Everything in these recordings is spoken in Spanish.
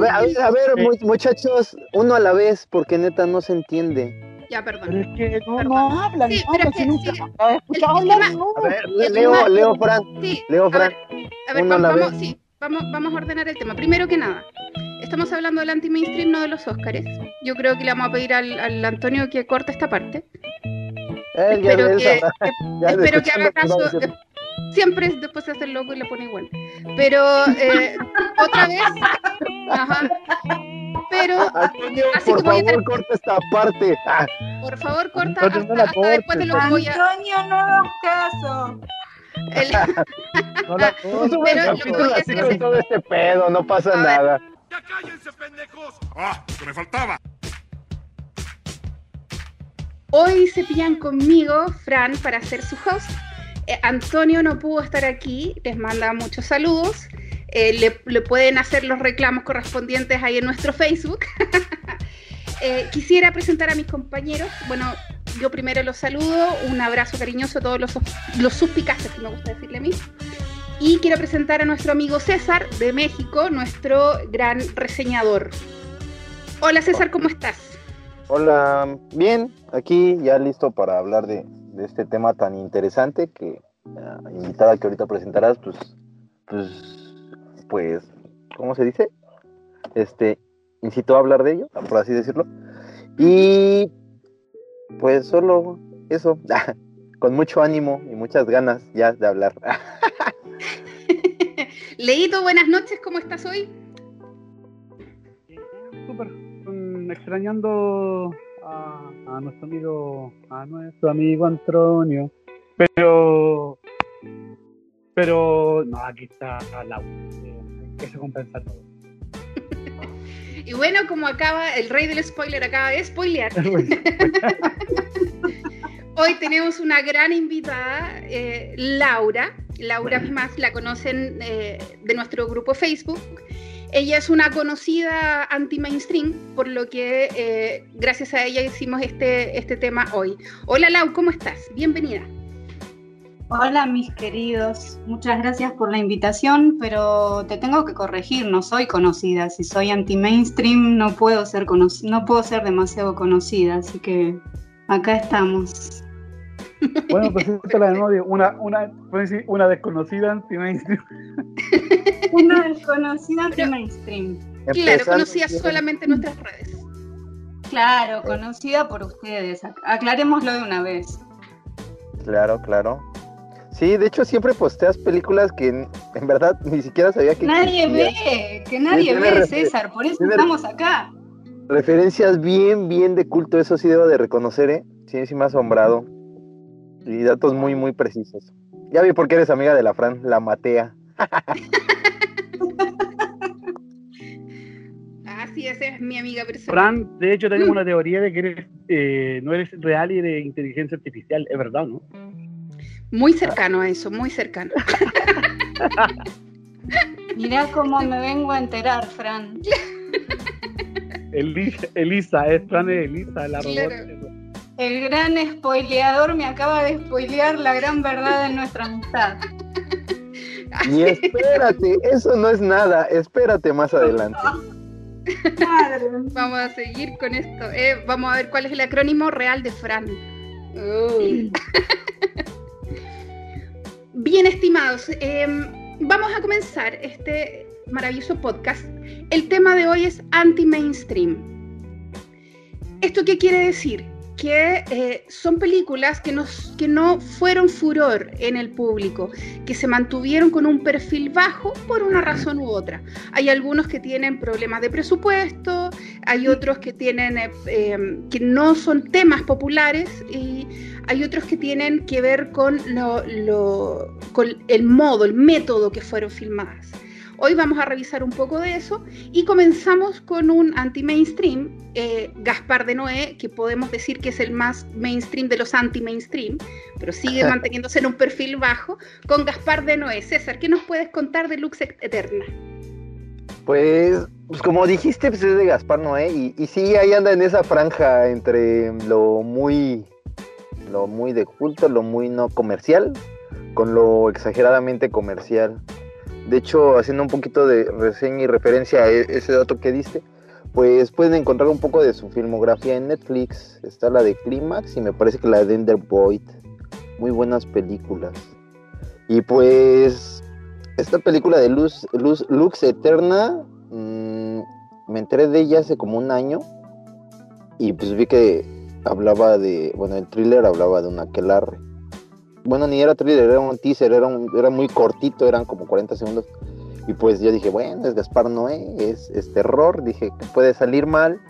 ver, a ver, a ver, muchachos, uno a la vez, porque neta no se entiende. Ya, perdón. Pero es que no, no hablan, Sí, no hablan, si nunca sí. no. A ver, Leo, tema- Leo Fran, Sí, Leo a Fran, ver, a ver, uno a vamos, sí, vamos, vamos a ordenar el tema. Primero que nada, estamos hablando del anti-mainstream, no de los Óscares. Yo creo que le vamos a pedir al, al Antonio que corte esta parte. él espero él que, sabrá. que- Ya espero que haga caso. Siempre es- después se hace el loco y le pone igual. Pero eh, otra vez, ajá. Pero Antonio, Así por que voy a favor, corta esta parte. Ah, por favor corta Antonio, no hasta, la hasta después de lo que voy a. Antonio, no hagas caso. el- No la Pero lo que voy a con es- todo este pedo, no pasa A ver. nada. ¡Ya cállense, pendejos! ¡Ah! ¡Que me faltaba! Hoy se pillan conmigo, Fran, para hacer su host. Eh, Antonio no pudo estar aquí, les manda muchos saludos. Eh, le, pueden hacer los reclamos correspondientes ahí en nuestro Facebook. Eh, quisiera presentar a mis compañeros. Bueno, yo primero los saludo. Un abrazo cariñoso a todos los, los suspicaces, que me gusta decirle a mí. Y quiero presentar a nuestro amigo César de México, nuestro gran reseñador. Hola César, ¿cómo estás? Hola, bien, aquí ya listo para hablar de, de este tema tan interesante que la invitada que ahorita presentarás, pues, pues, pues, ¿cómo se dice? Este, incitó a hablar de ello, por así decirlo. Y pues solo eso, con mucho ánimo y muchas ganas ya de hablar. Leito, buenas noches, ¿cómo estás hoy? Súper, extrañando a, a nuestro amigo, a nuestro amigo Antonio. Pero, pero, no, aquí está la Eso compensa todo. Y bueno, como acaba, el rey del spoiler acaba de spoilear, hoy tenemos una gran invitada, eh, Laura. Laura más la conocen eh, de nuestro grupo Facebook. Ella es una conocida anti-mainstream, por lo que eh, gracias a ella hicimos este, este tema hoy. Hola Lau, ¿cómo estás? Bienvenida. Hola mis queridos, muchas gracias por la invitación, pero te tengo que corregir, no soy conocida. Si soy anti-mainstream no puedo ser no puedo ser demasiado conocida, así que acá estamos. Bueno, preséntala de nuevo, una, una, una desconocida anti-mainstream. Una desconocida anti-mainstream. Claro, Empezando- conocida solamente en nuestras redes. Claro, conocida por ustedes. Ac- Aclarémoslo de una vez. Claro, claro. Sí, de hecho siempre posteas películas que en, en verdad ni siquiera sabía que Nadie ve, que nadie ve, César, por eso estamos acá. Referencias bien, bien de culto, eso sí debo de reconocer, ¿eh? Sí, sí me ha asombrado. Y datos muy, muy precisos. Ya vi por qué eres amiga de la Fran, la Matea. Así es, es mi amiga personal. Fran, de hecho, tenemos una teoría de que eres, eh, no eres real y de inteligencia artificial, es verdad, ¿no? Muy cercano a eso, muy cercano. Mirá cómo me vengo a enterar, Fran. Elisa, Elisa es Fran es Elisa, la robot. Claro. El gran spoileador me acaba de spoilear la gran verdad de nuestra amistad. Y espérate, eso no es nada, espérate más adelante. Vamos a seguir con esto. Eh, vamos a ver cuál es el acrónimo real de Fran. Uy. Bien, estimados, em, vamos a comenzar este maravilloso podcast. El tema de hoy es anti-mainstream. ¿Esto qué quiere decir? Que eh, son películas que, nos, que no fueron furor en el público, que se mantuvieron con un perfil bajo por una razón u otra. Hay algunos que tienen problemas de presupuesto, hay otros que tienen eh, eh, que no son temas populares y hay otros que tienen que ver con, lo, lo- con el modo, el método que fueron filmadas. Hoy vamos a revisar un poco de eso y comenzamos con un anti-mainstream, eh, Gaspar de Noé, que podemos decir que es el más mainstream de los anti-mainstream, pero sigue manteniéndose en un perfil bajo, con Gaspar de Noé. César, ¿qué nos puedes contar de Lux Eterna? Pues, pues como dijiste, pues es de Gaspar Noé, y, y sí, ahí anda en esa franja entre lo muy, lo muy de culto, lo muy no comercial, con lo exageradamente comercial. De hecho, haciendo un poquito de reseña y referencia a e- ese dato que diste, pues pueden encontrar un poco de su filmografía en Netflix. Está la de Clímax y me parece que la de Ender Boyd. Muy buenas películas. Y pues, esta película de Luz, Luz, Lux Eterna, mmm, me enteré de ella hace como un año. Y pues vi que hablaba de, bueno, el thriller hablaba de un aquelarre. Bueno, ni era thriller, era un teaser, era, un, era muy cortito, eran como 40 segundos. Y pues yo dije, bueno, es Gaspar Noé, es, es terror, dije puede salir mal.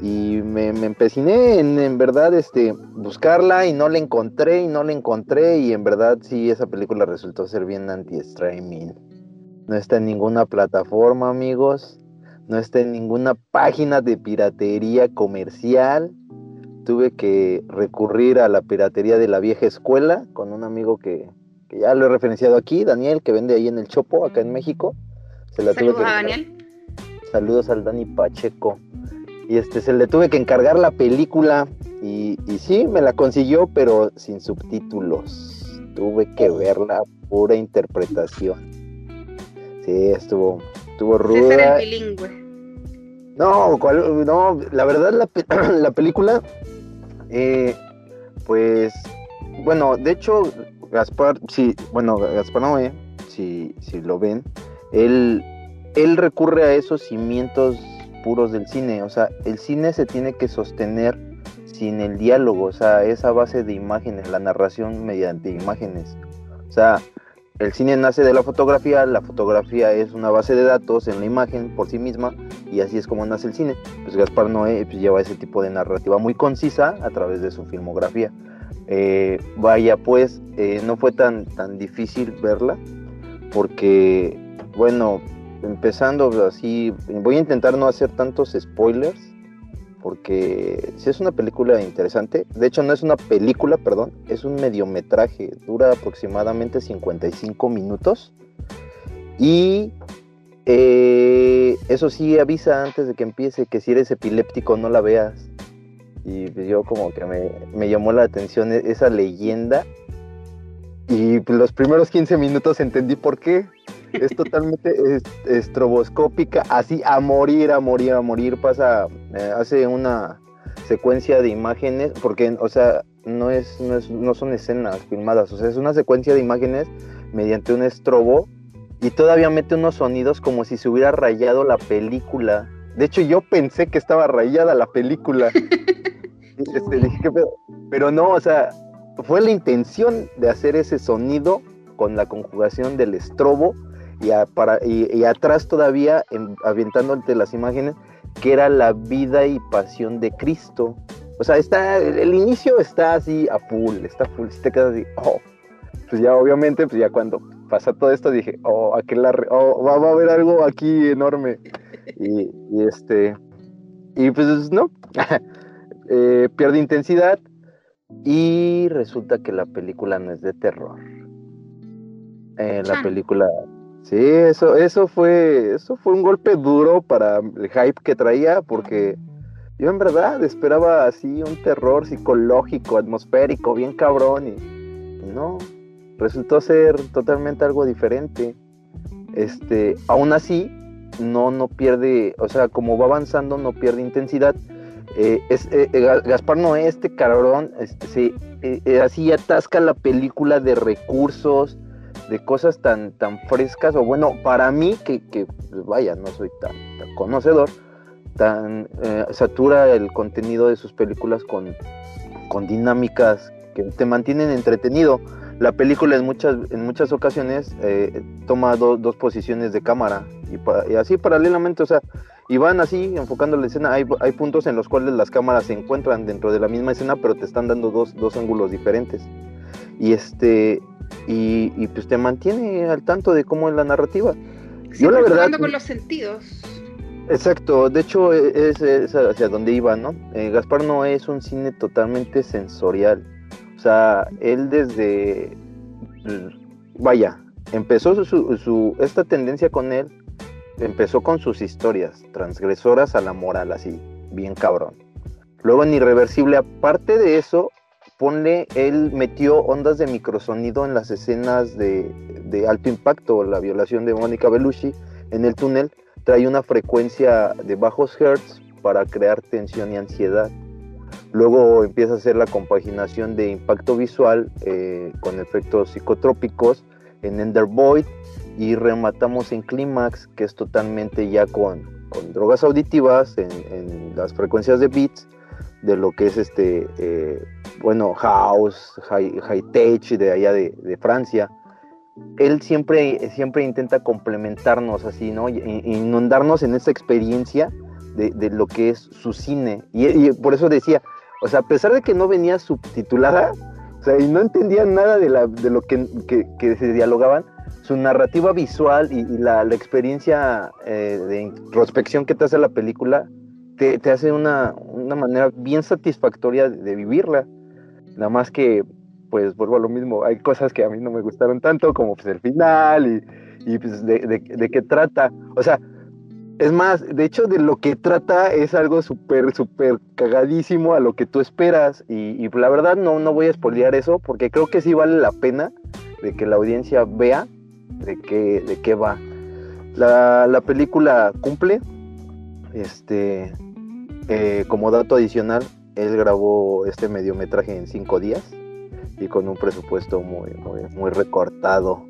Y me, me empeciné en, en, verdad este, buscarla y no la encontré y no la encontré. Y en verdad sí, esa película resultó ser bien anti-streaming. No está en ninguna plataforma, amigos. No está en ninguna página de piratería comercial. Tuve que recurrir a la piratería de la vieja escuela con un amigo que, que ya lo he referenciado aquí, Daniel, que vende ahí en el Chopo, acá en México. Se la Saludos tuve que a Daniel. Saludos al Dani Pacheco. Y este se le tuve que encargar la película y, y sí, me la consiguió, pero sin subtítulos. Tuve que verla pura interpretación. Sí, estuvo, estuvo ruda. César el bilingüe. No, ¿cuál? no, la verdad la, la película, eh, pues, bueno, de hecho, Gaspar, sí, bueno, Gaspar Noé, si, si lo ven, él, él recurre a esos cimientos puros del cine, o sea, el cine se tiene que sostener sin el diálogo, o sea, esa base de imágenes, la narración mediante imágenes, o sea, el cine nace de la fotografía, la fotografía es una base de datos en la imagen por sí misma y así es como nace el cine. Pues Gaspar Noé pues, lleva ese tipo de narrativa muy concisa a través de su filmografía. Eh, vaya, pues eh, no fue tan, tan difícil verla porque, bueno, empezando así, voy a intentar no hacer tantos spoilers porque si es una película interesante, de hecho no es una película, perdón, es un mediometraje, dura aproximadamente 55 minutos. Y eh, eso sí avisa antes de que empiece que si eres epiléptico no la veas. Y pues yo como que me, me llamó la atención esa leyenda. Y pues los primeros 15 minutos entendí por qué es totalmente estroboscópica, así a morir, a morir, a morir. Pasa, eh, hace una secuencia de imágenes, porque, o sea, no, es, no, es, no son escenas filmadas, o sea, es una secuencia de imágenes mediante un estrobo y todavía mete unos sonidos como si se hubiera rayado la película. De hecho, yo pensé que estaba rayada la película. este, dije, pero, pero no, o sea, fue la intención de hacer ese sonido con la conjugación del estrobo y, a, para, y, y, atrás todavía en, avientándote las imágenes que era la vida y pasión de Cristo. O sea, está, el, el, inicio está así a full, está full, si te quedas así, oh, pues ya obviamente, pues ya cuando pasa todo esto dije, oh, aquel oh, va, va, a haber algo aquí enorme. Y, y este, y pues no, eh, pierde intensidad y resulta que la película no es de terror. Eh, la película Sí, eso, eso fue, eso fue un golpe duro para el hype que traía, porque yo en verdad esperaba así un terror psicológico, atmosférico, bien cabrón, y, no, resultó ser totalmente algo diferente. Este, aún así, no, no pierde, o sea, como va avanzando, no pierde intensidad. Eh, es, eh, Gaspar Noé, este cabrón, este, sí, eh, así atasca la película de recursos, de cosas tan, tan frescas, o bueno, para mí, que, que pues vaya, no soy tan, conocedor, tan eh, satura el contenido de sus películas con, con dinámicas que te mantienen entretenido. La película en muchas, en muchas ocasiones eh, toma do, dos posiciones de cámara y, y, así paralelamente, o sea, y van así enfocando la escena. Hay, hay puntos en los cuales las cámaras se encuentran dentro de la misma escena, pero te están dando dos, dos ángulos diferentes. Y este, y, y, pues te mantiene al tanto de cómo es la narrativa. Sí, Yo la verdad con los sentidos. Exacto, de hecho es, es hacia donde iba, ¿no? Eh, Gaspar no es un cine totalmente sensorial. O sea, él desde vaya, empezó su, su, esta tendencia con él empezó con sus historias transgresoras a la moral así, bien cabrón. Luego en Irreversible, aparte de eso, ponle, él metió ondas de microsonido en las escenas de, Alto Impacto, la violación de Mónica Bellucci en el túnel, trae una frecuencia de bajos hertz para crear tensión y ansiedad. Luego empieza a hacer la compaginación de impacto visual eh, con efectos psicotrópicos en Ender Void y rematamos en Climax, que es totalmente ya con, con drogas auditivas en, las frecuencias de beats de lo que es este, eh, bueno, house, high, high tech de allá de, Francia. Él siempre, siempre intenta complementarnos así, ¿no? Inundarnos en esa experiencia de, de lo que es su cine. Y, por eso decía, o sea, a pesar de que no venía subtitulada, o sea, y no entendía nada de, la, de lo que, que, se dialogaban, su narrativa visual y, la, experiencia eh, de introspección que te hace la película te, hace una, una, manera bien satisfactoria de, vivirla. Nada más que, pues vuelvo a lo mismo, hay cosas que a mí no me gustaron tanto, como pues el final y, y pues de, de, de qué trata. O sea, es más, de hecho, de lo que trata es algo súper, súper cagadísimo a lo que tú esperas. Y, y, la verdad no, no voy a spoilear eso porque creo que sí vale la pena de que la audiencia vea de qué, de qué va. La, la película cumple. Este, eh, como dato adicional, él grabó este mediometraje en cinco días y con un presupuesto muy, muy, muy recortado.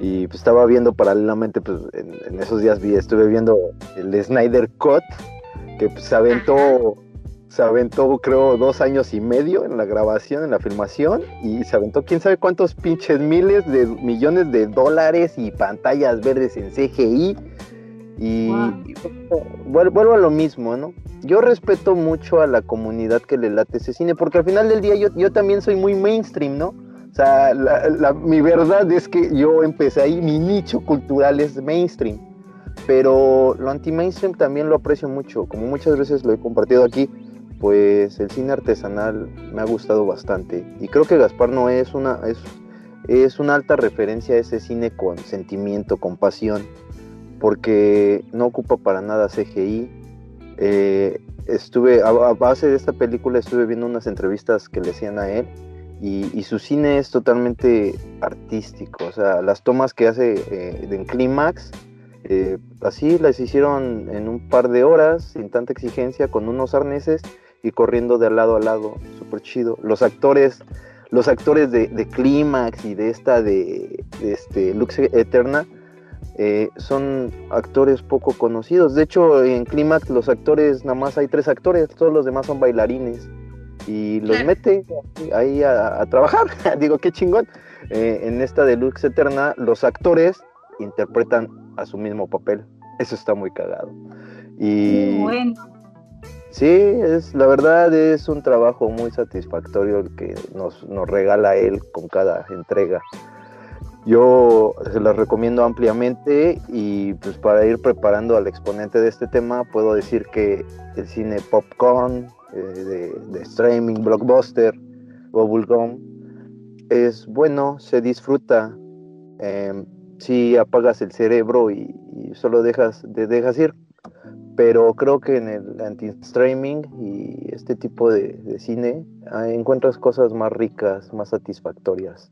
Y pues estaba viendo paralelamente, pues en, en, esos días vi, estuve viendo el Snyder Cut, que pues, se aventó, se aventó creo dos años y medio en la grabación, en la filmación, y se aventó quién sabe cuántos pinches miles de millones de dólares y pantallas verdes en CGI. Y wow. vuelvo, a lo mismo, ¿no? Yo respeto mucho a la comunidad que le late ese cine, porque al final del día yo, yo también soy muy mainstream, ¿no? O sea, la, la, mi verdad es que yo empecé ahí, mi nicho cultural es mainstream, pero lo anti-mainstream también lo aprecio mucho, como muchas veces lo he compartido aquí, pues el cine artesanal me ha gustado bastante y creo que Gaspar no es una, es, es una alta referencia a ese cine con sentimiento, con pasión, porque no ocupa para nada CGI. Eh, estuve, a, base de esta película estuve viendo unas entrevistas que le hacían a él y, y, su cine es totalmente artístico, o sea, las tomas que hace eh, en Clímax, eh, así las hicieron en un par de horas, sin tanta exigencia, con unos arneses y corriendo de lado a lado, súper chido. Los actores, los actores de, de Clímax y de esta de, de este Lux Eterna, eh, son actores poco conocidos. De hecho, en Clímax los actores, nada más hay tres actores, todos los demás son bailarines y los mete ahí a, a trabajar. Digo, qué chingón. Eh, en esta Deluxe Eterna, los actores interpretan a su mismo papel. Eso está muy cagado. Y bueno. sí, es la verdad es un trabajo muy satisfactorio el que nos, nos regala él con cada entrega. Yo se las recomiendo ampliamente y pues para ir preparando al exponente de este tema puedo decir que el cine popcorn, eh, de, streaming, blockbuster, bubblegum, es bueno, se disfruta. Eh, si apagas el cerebro y, solo dejas, te dejas ir. Pero creo que en el anti-streaming y este tipo de, de cine ah, encuentras cosas más ricas, más satisfactorias.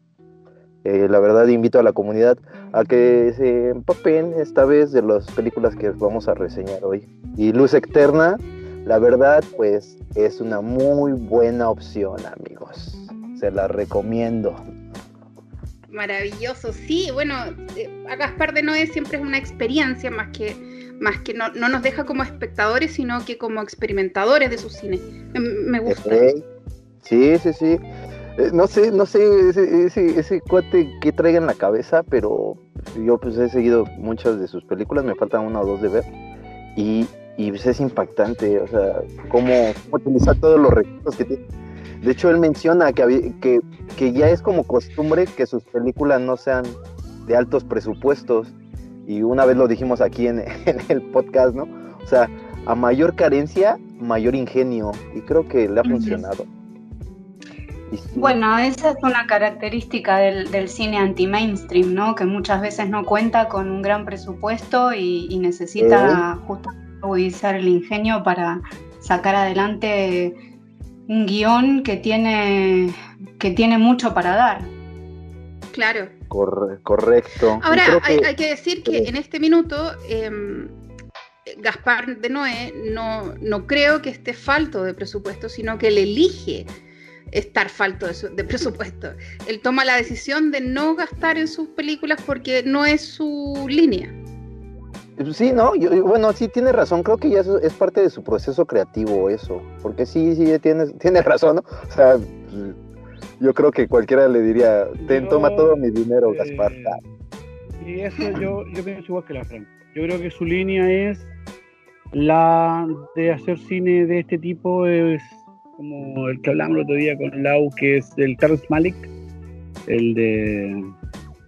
Eh, la verdad invito a la comunidad a que se empapen esta vez de las películas que vamos a reseñar hoy. Y Luz Eterna, la verdad, pues es una muy buena opción, amigos. Se la recomiendo. Maravilloso, sí, bueno, eh, a Gaspar de Noé siempre es una experiencia más que, más que no, no, nos deja como espectadores, sino que como experimentadores de su cine. Me, me gusta. Sí, sí, sí. Eh, no sé, no sé ese, ese, ese cuate que traiga en la cabeza, pero yo pues he seguido muchas de sus películas, me faltan una o dos de ver. Y, y pues es impactante, o sea, cómo, cómo utilizar todos los recursos que tiene. De hecho, él menciona que, que, ya es como costumbre que sus películas no sean de altos presupuestos. Y una vez lo dijimos aquí en, en el podcast, ¿no? O sea, a mayor carencia, mayor ingenio. Y creo que le ha funcionado. Bueno, esa es una característica del, del cine anti-mainstream, ¿no? Que muchas veces no cuenta con un gran presupuesto y, y necesita ¿Eh? justamente utilizar el ingenio para sacar adelante un guion que tiene, que tiene mucho para dar. Claro. Corre- correcto. Ahora, creo hay, que- hay que decir que en este minuto em, Gaspar de Noé no, no creo que esté falto de presupuesto, sino que él elige estar falto de, su- de presupuesto. Él toma la decisión de no gastar en sus películas porque no es su línea. Sí, no, yo, bueno, sí tiene razón, creo que ya es parte de su proceso creativo eso, porque sí, sí, tiene, tiene razón, ¿no? O sea, pues, yo creo que cualquiera le diría, ten, Yo, toma todo mi dinero, eh, Gaspar. Y eso yo, yo pienso igual que la Fran. Yo creo que su línea es la de hacer cine de este tipo, es como el que hablamos el otro día con Lau, que es el Terrence Malick, el de,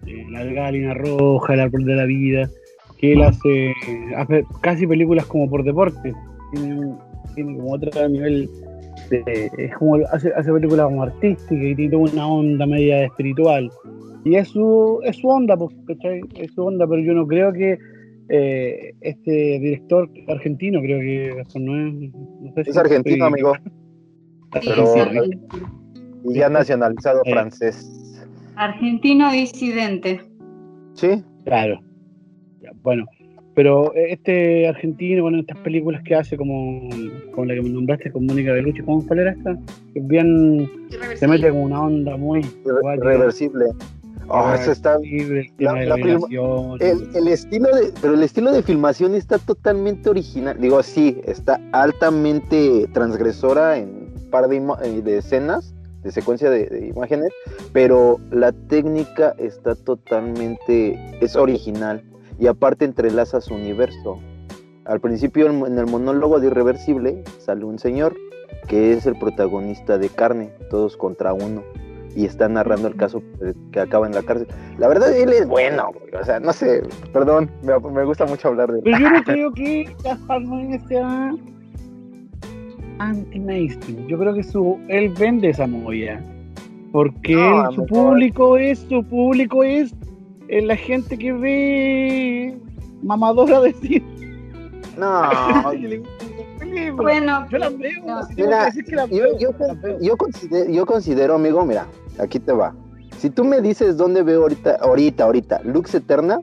de La Galina Roja, El Árbol de la Vida, que él hace, hace casi películas como por deporte. Tiene, tiene como otro nivel de, es como hace, hace películas como artísticas y tiene una onda media espiritual. Y es su, es su onda, pues, ¿cachai? Es su onda, pero yo no creo que eh, este director argentino, creo que no es. no sé si Es argentino, estoy- amigo, Pero- ya nacionalizado Eh. francés. Argentino disidente. Sí, Claro. Bueno, pero este argentino, bueno, estas películas que hace, como, como la que me nombraste con Mónica Bellucci, ¿cómo cuál era esta? Es bien. Se mete como una onda muy. re- reversible. Oh, eso está irreversible, el la- la. El, el estilo de, pero el estilo de filmación está totalmente original. Digo, sí, está altamente transgresora en par de, eh, de escenas, de secuencia de, de imágenes, pero la técnica está totalmente, es original y aparte entrelaza su universo. Al principio en el monólogo de Irreversible sale un señor que es el protagonista de Carne, todos contra uno, y está narrando el caso que acaba en la cárcel. La verdad, él es bueno, güey, o sea, no sé, perdón, me, me gusta mucho hablar de él. Pero yo no creo que Gaspar Noé sea anti-mainstream. Yo creo que su, él vende esa movida. Porque No, él- su público es, su público es eh, la gente que ve mamadora de cine. No. Bueno, yo las veo. no. si tengo Mira, que decir que las yo, veo, yo, las veo. yo considero, yo considero, amigo, mira, aquí te va. Si tú me dices dónde veo ahorita, ahorita, ahorita, Lux Eterna,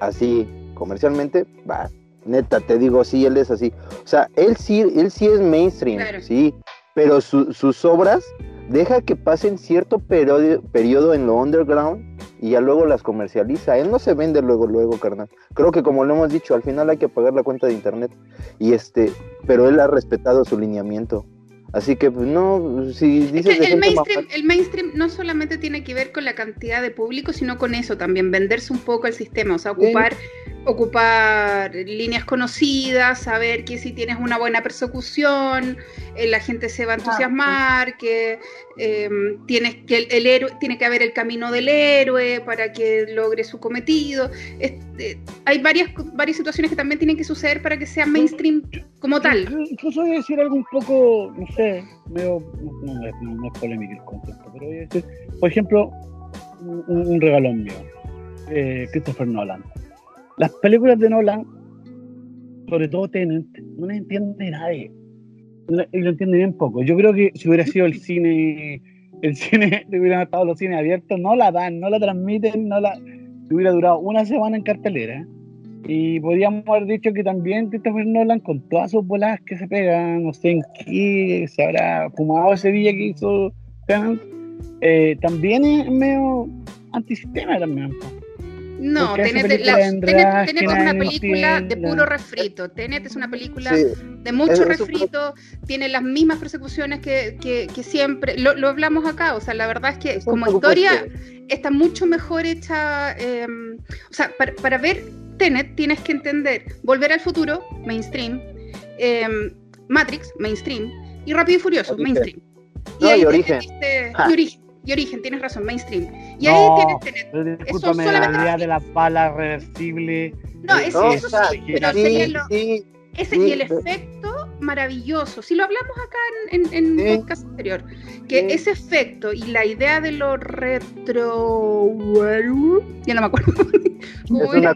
así, comercialmente, va, neta, te digo, sí, él es así. O sea, él sí, él sí es mainstream, Claro. sí, pero su- sus obras deja que pasen cierto periodo, periodo en lo underground y ya luego las comercializa. Él no se vende luego, luego, carnal. Creo que como lo hemos dicho, al final hay que pagar la cuenta de internet. Y este, pero él ha respetado su lineamiento. Así que, pues, no, si Es dices que el mainstream, el mainstream no solamente tiene que ver con la cantidad de público, sino con eso también, venderse un poco al sistema, o sea, ocupar, ocupar líneas conocidas, saber que si tienes una buena persecución, eh, la gente se va a entusiasmar, que eh, tienes que el, el héroe, tiene que haber el camino del héroe para que logre su cometido. Este, hay varias, varias situaciones que también tienen que suceder para que sea mainstream como tal. Inclu- Incluso voy a decir algo un poco, no sé, medio, no, no, no es polémico el concepto, pero voy a decir, por ejemplo, un, un regalón mío, eh, Christopher Nolan. Las películas de Nolan, sobre todo Tenet, no las entiende nadie. Y lo entiende bien poco. Yo creo que si hubiera sido el cine, el cine, hubieran estado los cines abiertos, no la dan, no la transmiten, no la. hubiera durado una semana en cartelera. Y podríamos haber dicho que también Christopher Nolan, con todas sus bolas que se pegan, no sé en qué se habrá fumado ese día que hizo eh, también es medio antisistema también. No, Tenet, la- Tenet- es una no película de puro refrito. Tenet es una película Sí, de mucho refrito, tiene las mismas persecuciones que, que- que siempre, lo, lo hablamos acá, o sea, la verdad es que es como historia está mucho mejor hecha, eh, o sea, para, para ver Tenet tienes que entender Volver al Futuro, mainstream, eh, Matrix, mainstream, y Rápido y Furioso, Origen. mainstream. No, y Origen. Ja. y origen. Y origen, tienes razón, mainstream. Y No, ahí tienes Tenet. Pero Eso discúlpame, la idea de las balas reversibles. No, eh, eso, No, sí, pero sí, sería lo, sí, Ese, Sí, y el pero- efecto maravilloso, si lo hablamos acá en, en, en Sí. podcast anterior, que Sí. ese efecto y la idea de lo retro... Ya no me acuerdo. ¿Cómo es una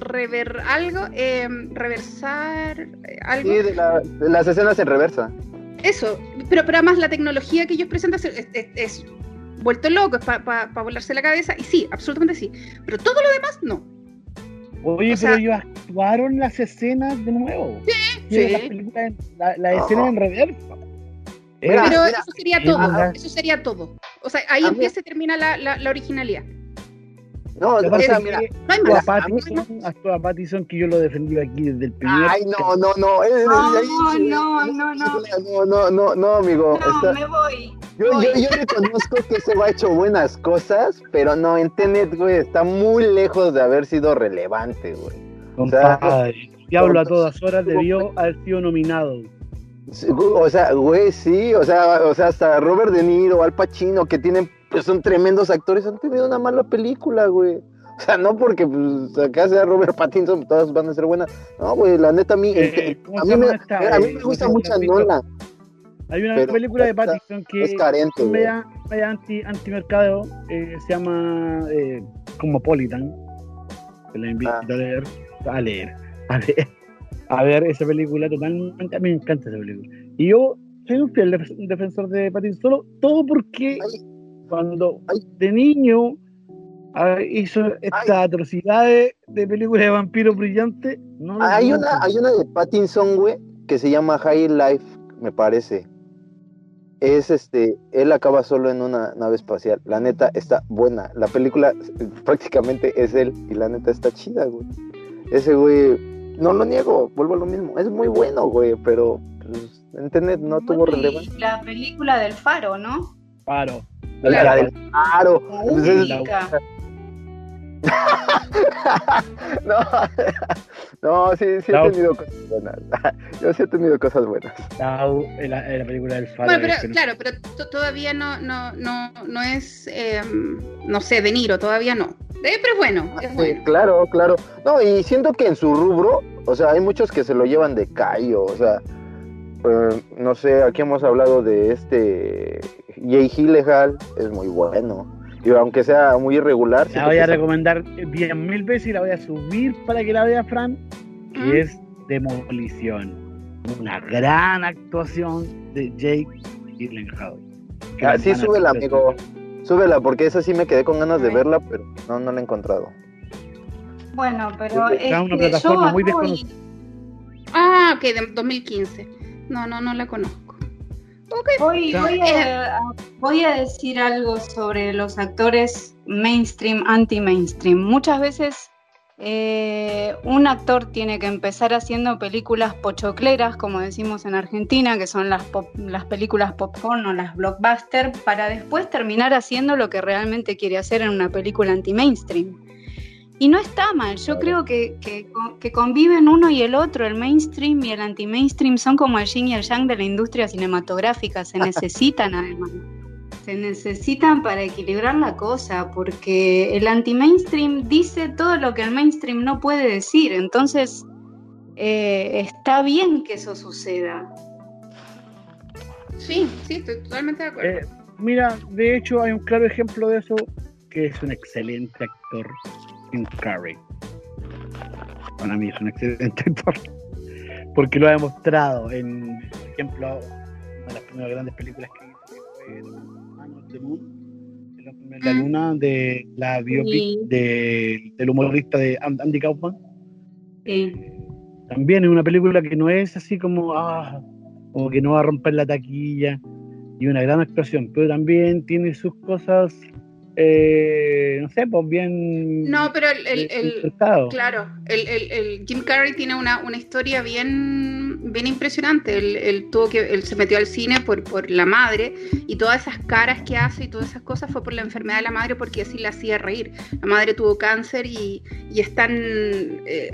rever algo, eh, reversar eh, algo. Sí, de, la- de las escenas en reversa. Eso, pero, pero además la tecnología que ellos presentan es, es- es vuelto loco, es para volarse la cabeza, y sí, absolutamente sí. Pero todo lo demás, no. Oye, O sea- pero ellos actuaron las escenas de nuevo. sí. Las películas en- la, escena en reversa. Pero eso sería Sí, todo, eso sería todo. O sea, ahí empieza y termina la, la, la originalidad. No, o sea, mira. que No hay más. Pattinson, actúa Pattinson, que yo lo defendí aquí desde el primer. Ay, no, no, no. es- es- No, ahí- no, no, no. No, no, no, no, amigo. No, está- me voy. Yo, yo, yo reconozco que ese güey ha hecho buenas cosas, pero no, en Tenet, güey, está muy lejos de haber sido relevante, güey. Compadre, Diablo a todas horas debió haber sido nominado. O sea, güey, sí, o sea, o sea, hasta Robert De Niro, Al Pacino, que tienen, pues son tremendos actores, han tenido una mala película, güey. O sea, no porque pues, acá sea Robert Pattinson, todas van a ser buenas. No, güey, la neta, a mí, Eh, ¿cómo a se mí, me, llama esta? a mí Eh, me gusta mucho. Nola. Hay una Pero película de Pattinson que es carente, media, media anti, antimercado, eh, se llama eh, Cosmopolitan. La invito Ah. a leer, a leer, a ver, a ver esa película totalmente, a mí me encanta esa película. Y yo soy un fiel def- defensor de Pattinson, solo, todo porque Ay. Cuando Ay. de niño ah, hizo estas atrocidades de películas de vampiros brillantes, no lo Hay una, hay una de Pattinson, güey, que se llama High Life, me parece. Es este, él acaba solo en una nave espacial. La neta está buena. La película eh, prácticamente es él y la neta está chida, güey. Ese güey, no lo niego, vuelvo a lo mismo. Es muy bueno, güey, pero pues, en internet no tuvo Bueno, y relevancia. La película del faro, ¿no? Paro. La, la del aro. No, no, sí, sí La- he tenido cosas buenas. Yo sí he tenido cosas buenas. La, la, la película del faro. Bueno, pero es que no- claro, pero to- todavía no, no, no, no es, eh, no sé, De Niro, todavía no. Eh, pero es bueno, es Sí, bueno. claro, claro. No, y siento que en su rubro, o sea, hay muchos que se lo llevan de callo, o sea, eh, no sé, aquí hemos hablado de este Jay Gyllenhaal, es muy bueno. Y aunque sea muy irregular, La voy a esa- recomendar diez mil veces y la voy a subir para que la vea Fran, que ¿Mm? es Demolición. Una gran actuación de Jake Gyllenhaal. Ah, sí, súbela, amigo. Súbela, porque esa sí me quedé con ganas de verla, pero no, no la he encontrado. Bueno, pero es una que plataforma yo muy desconocida. Ah, ok, de 2015. No, no, no la conozco. Ok. Voy, a, a- voy a decir algo sobre los actores mainstream, anti-mainstream. Muchas veces eh, un actor tiene que empezar haciendo películas pochocleras, como decimos en Argentina, que son las, pop- las películas popcorn o las blockbuster, para después terminar haciendo lo que realmente quiere hacer en una película anti-mainstream. Y no está mal, yo creo que, que, que conviven uno y el otro, el mainstream y el anti-mainstream son como el yin y el yang de la industria cinematográfica, se necesitan además. Se necesitan para equilibrar la cosa, porque el anti-mainstream dice todo lo que el mainstream no puede decir, entonces eh, está bien que eso suceda. Sí, sí, estoy totalmente de acuerdo. Eh, mira, de hecho hay un claro ejemplo de eso, que es un excelente actor, Jim Carrey. Para mí es un excelente actor, porque lo ha demostrado en, por ejemplo, una de las primeras grandes películas que hizo, que fue Man of the Moon, El hombre en la Mm. luna, de la biopic Sí. de- del humorista de And- Andy Kaufman. Sí. También es una película que no es así como, ah, como que no va a romper la taquilla y una gran actuación, pero también tiene sus cosas, eh, no sé, pues bien No, pero el, el- el- interpretado. claro, el, el- el Jim Carrey tiene una, una historia bien, bien impresionante. Él, él tuvo que, él se metió al cine por, por la madre y todas esas caras que hace y todas esas cosas fue por la enfermedad de la madre porque así la hacía reír. La madre tuvo cáncer y, y es tan eh,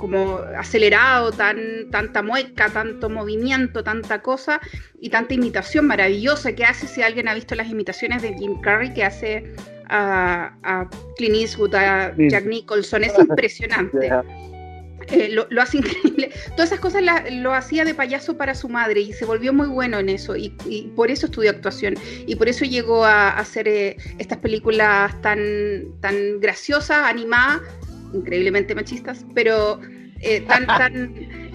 como acelerado, tan, tanta mueca, tanto movimiento, tanta cosa y tanta imitación maravillosa que hace. Si alguien ha visto las imitaciones de Jim Carrey que hace a, a Clint Eastwood, a. Jack Nicholson, es impresionante. Eh, lo, lo hace increíble. Todas esas cosas la- lo hacía de payaso para su madre y se volvió muy bueno en eso y, y por eso estudió actuación y por eso llegó a, a hacer eh, estas películas tan, tan graciosas, animadas, increíblemente machistas, pero eh, tan, tan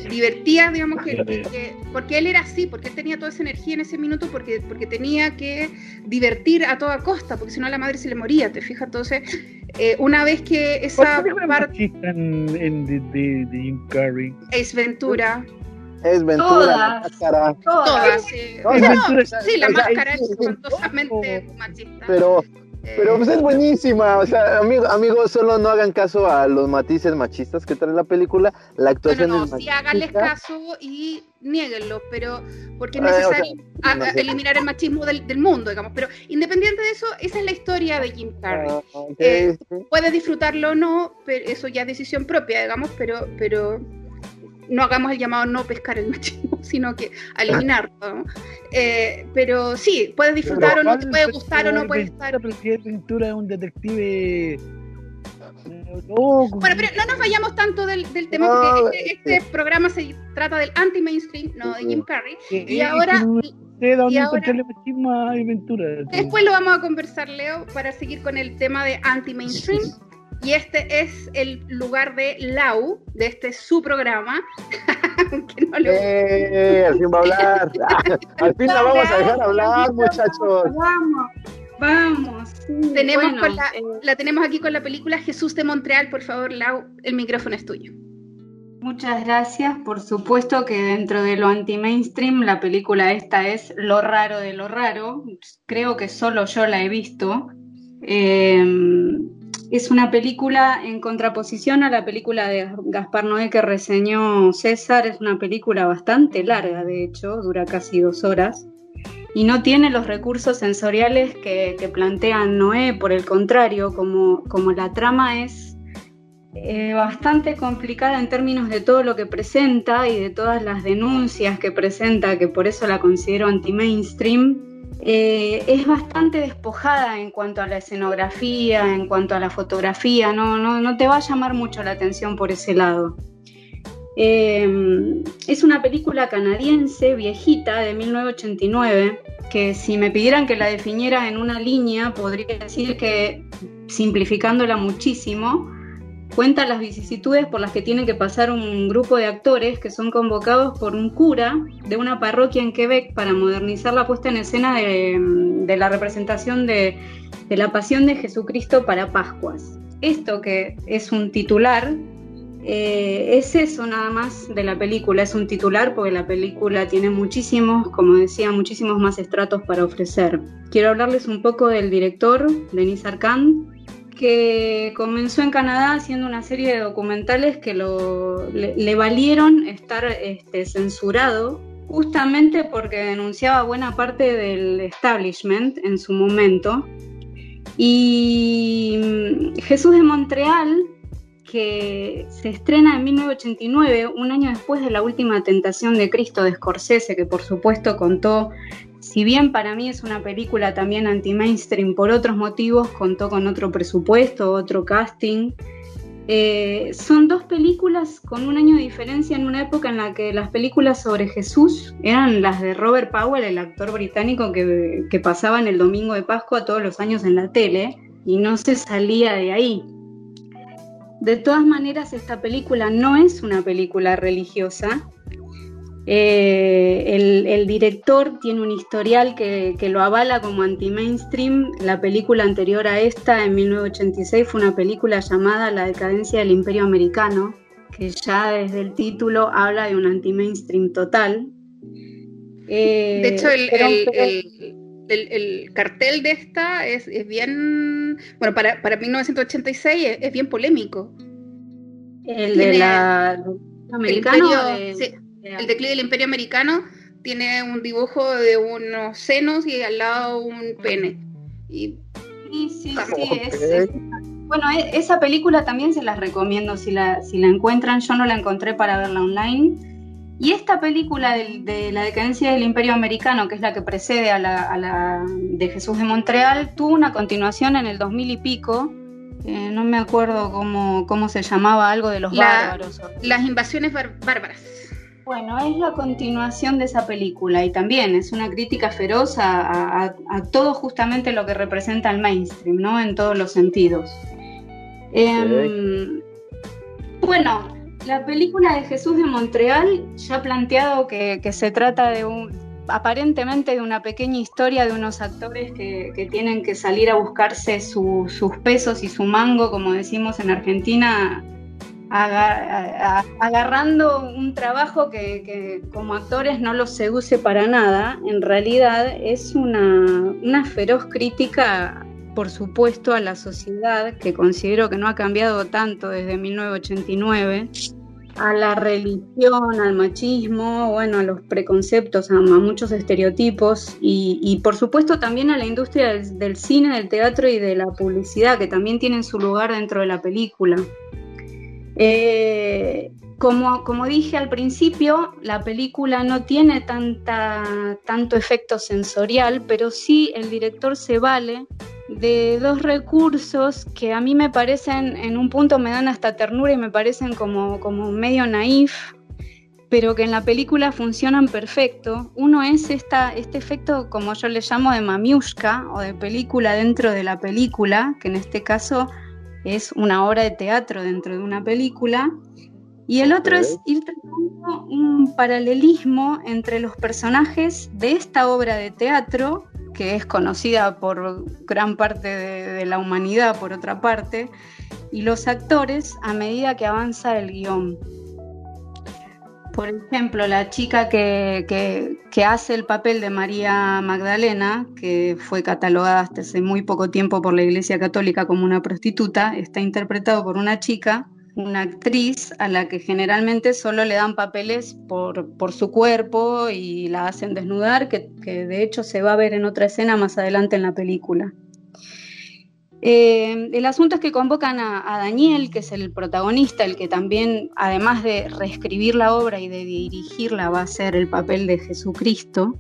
divertidas, digamos, que, que- porque él era así, porque él tenía toda esa energía en ese minuto, porque, porque tenía que divertir a toda costa, porque si no la madre se le moría, ¿te fijas? Entonces, eh, una vez que esa ¿Cuál película parte machista en, en de, de, de Jim Carrey? es Ventura, Es Ventura, Todas. la máscara. todas, O Es sea, no, Ventura, sí, la máscara es- es es- espantosamente machista. Pero, pero pues es buenísima. O sea, amigo, amigos, solo no hagan caso a los matices machistas que trae la película. La actuación no, no, es sí, háganles caso y niéguenlo, pero porque es Eh, o sea, necesario a- no sé. eliminar el machismo del, del mundo, digamos. Pero independiente de eso, esa es la historia de Jim Carrey. Ah, ok, Eh. Puedes disfrutarlo o no, pero eso ya es decisión propia, digamos, pero, pero no hagamos el llamado no pescar el machismo, sino que eliminarlo. ¿no? Eh, pero sí, puedes disfrutar o no, te puede gustar o no puede estar. Pero si es un detective. eh, loco. Bueno, pero no nos vayamos tanto del, del tema, No, porque este, este programa se trata del anti-mainstream, no de Jim Carrey. Que- Y ahora, dónde y ahora- machismo a después lo vamos a conversar, Leo, para seguir con el tema de anti-mainstream. Y este es el lugar de Lau, de este su programa. Aunque no le Eh, al fin va a hablar. al fin la vamos a dejar hablar, muchachos. Vamos, vamos. sí, Tenemos bueno, con la, eh, la tenemos aquí con la película Jesús de Montreal. Por favor, Lau, el micrófono es tuyo. Muchas gracias. Por supuesto que dentro de lo anti-mainstream, la película esta es lo raro de lo raro. Creo que solo yo la he visto. Eh, es una película en contraposición a la película de Gaspar Noé que reseñó César. Es una película bastante larga, de hecho, dura casi dos horas. Y no tiene los recursos sensoriales que, que plantean Noé, por el contrario, como, como la trama es eh, bastante complicada en términos de todo lo que presenta y de todas las denuncias que presenta, que por eso la considero anti-mainstream. Eh, es bastante despojada en cuanto a la escenografía, en cuanto a la fotografía, no, no, no te va a llamar mucho la atención por ese lado. Eh, es una película canadiense viejita de 1989 que si me pidieran que la definiera en una línea podría decir que simplificándola muchísimo cuenta las vicisitudes por las que tiene que pasar un grupo de actores que son convocados por un cura de una parroquia en Quebec para modernizar la puesta en escena de, la representación de, de la pasión de Jesucristo para Pascuas. Esto que es un titular, eh, es eso nada más de la película, es un titular porque la película tiene muchísimos, como decía, muchísimos más estratos para ofrecer. Quiero hablarles un poco del director, Denis Arcand, que comenzó en Canadá haciendo una serie de documentales que le valieron estar este, censurado justamente porque denunciaba buena parte del establishment en su momento. Y mm, Jesús de Montreal, que se estrena en 1989, un año después de la última tentación de Cristo de Scorsese, que por supuesto contó si bien para mí es una película también anti-mainstream por otros motivos, contó con otro presupuesto, otro casting. Eh, son dos películas con un año de diferencia en una época en la que las películas sobre Jesús eran las de Robert Powell, el actor británico que, que pasaban el domingo de Pascua todos los años en la tele y no se salía de ahí. De todas maneras, esta película no es una película religiosa, eh, el, el, director tiene un historial que, que lo avala como anti-mainstream. La película anterior a esta, en 1986, fue una película llamada La decadencia del imperio americano, que ya desde el título habla de un anti-mainstream total. Eh, de hecho, el, pero, el, pero... el, el, cartel de esta es, es bien, bueno, para, para 1986 es, es, bien polémico. El de la... americano. Imperio, sí el declive del imperio americano tiene un dibujo de unos senos y al lado un pene. Y... Sí, sí, sí. Es, es, bueno, e, esa película también se las recomiendo si la, si la encuentran. Yo no la encontré para verla online. Y esta película de, de, la decadencia del imperio americano, que es la que precede a la, a la de Jesús de Montreal, tuvo una continuación en el 2000 y pico. Eh, no me acuerdo cómo, cómo se llamaba, algo de los la, bárbaros. Las invasiones bar bárbaras. Bueno, es la continuación de esa película y también es una crítica feroz a, a, a, todo justamente lo que representa el mainstream, ¿no? En todos los sentidos. Eh, Bueno, la película de Jesús de Montreal ya ha planteado que, que se trata de un, aparentemente de una pequeña historia de unos actores que, que tienen que salir a buscarse su- sus pesos y su mango, como decimos en Argentina, agarrando un trabajo que, como actores no los seduce para nada. En realidad es una, feroz crítica, por supuesto, a la sociedad, que considero que no ha cambiado tanto desde 1989 a la religión, al machismo, bueno, a los preconceptos, a, muchos estereotipos y, y, por supuesto también a la industria del, del, cine, del teatro y de la publicidad, que también tienen su lugar dentro de la película. Eh, como, como, dije al principio, la película no tiene tanta, tanto efecto sensorial, pero sí el director se vale de dos recursos que a mí me parecen, en un punto me dan hasta ternura y me parecen como, como medio naif, pero que en la película funcionan perfecto. Uno es esta, este efecto, como yo le llamo, de mamiushka o de película dentro de la película, que en este caso es una obra de teatro dentro de una película. Y el otro es ir tratando un paralelismo entre los personajes de esta obra de teatro que es conocida por gran parte de, de, la humanidad, por otra parte, y los actores a medida que avanza el guion. Por ejemplo, la chica que, que, que, hace el papel de María Magdalena, que fue catalogada hasta hace muy poco tiempo por la Iglesia Católica como una prostituta, está interpretado por una chica una actriz a la que generalmente solo le dan papeles por, por su cuerpo y la hacen desnudar, que, que, de hecho se va a ver en otra escena más adelante en la película. Eh, el asunto es que convocan a, Daniel, que es el protagonista, el que también, además de reescribir la obra y de dirigirla, va a ser el papel de Jesucristo.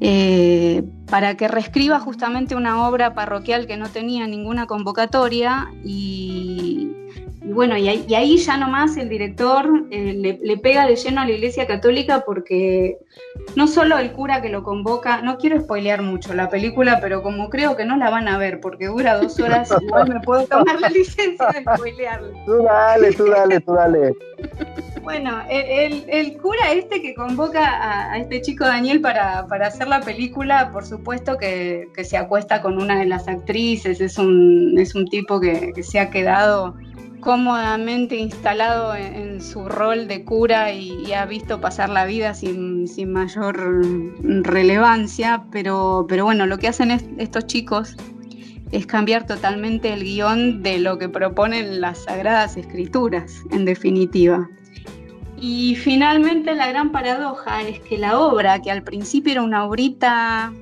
Eh, para que reescriba justamente una obra parroquial que no tenía ninguna convocatoria y, y bueno, y ahí, y ahí, ya nomás el director eh, le, le, pega de lleno a la Iglesia Católica porque no solo el cura que lo convoca, no quiero spoilear mucho la película, pero como creo que no la van a ver porque dura dos horas, igual me puedo tomar la licencia de spoilearle. Tú dale, tú dale, tú dale. Bueno, el, el, el, cura este que convoca a, a este chico Daniel para, para, hacer la película, por supuesto que, que, se acuesta con una de las actrices, es un, es un tipo que, que se ha quedado cómodamente instalado en, su rol de cura y, ha visto pasar la vida sin, sin mayor relevancia, pero, pero, bueno, lo que hacen es, estos chicos es cambiar totalmente el guion de lo que proponen las sagradas escrituras, en definitiva. Y finalmente la gran paradoja es que la obra, que al principio era una obrita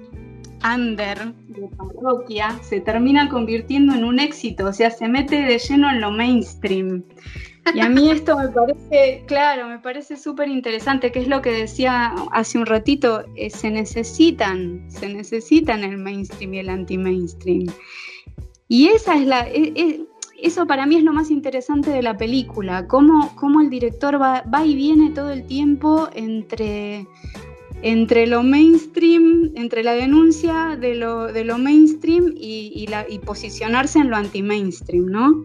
under de parroquia, se termina convirtiendo en un éxito, o sea, se mete de lleno en lo mainstream. Y a mí esto me parece, claro, me parece súper interesante, que es lo que decía hace un ratito, eh, se necesitan, se necesitan el mainstream y el anti-mainstream. Y esa es la, es, es, eso para mí es lo más interesante de la película, cómo, cómo el director va y viene todo el tiempo entre entre lo mainstream, entre la denuncia de lo, de lo mainstream y, y, la, y, posicionarse en lo anti-mainstream, ¿no?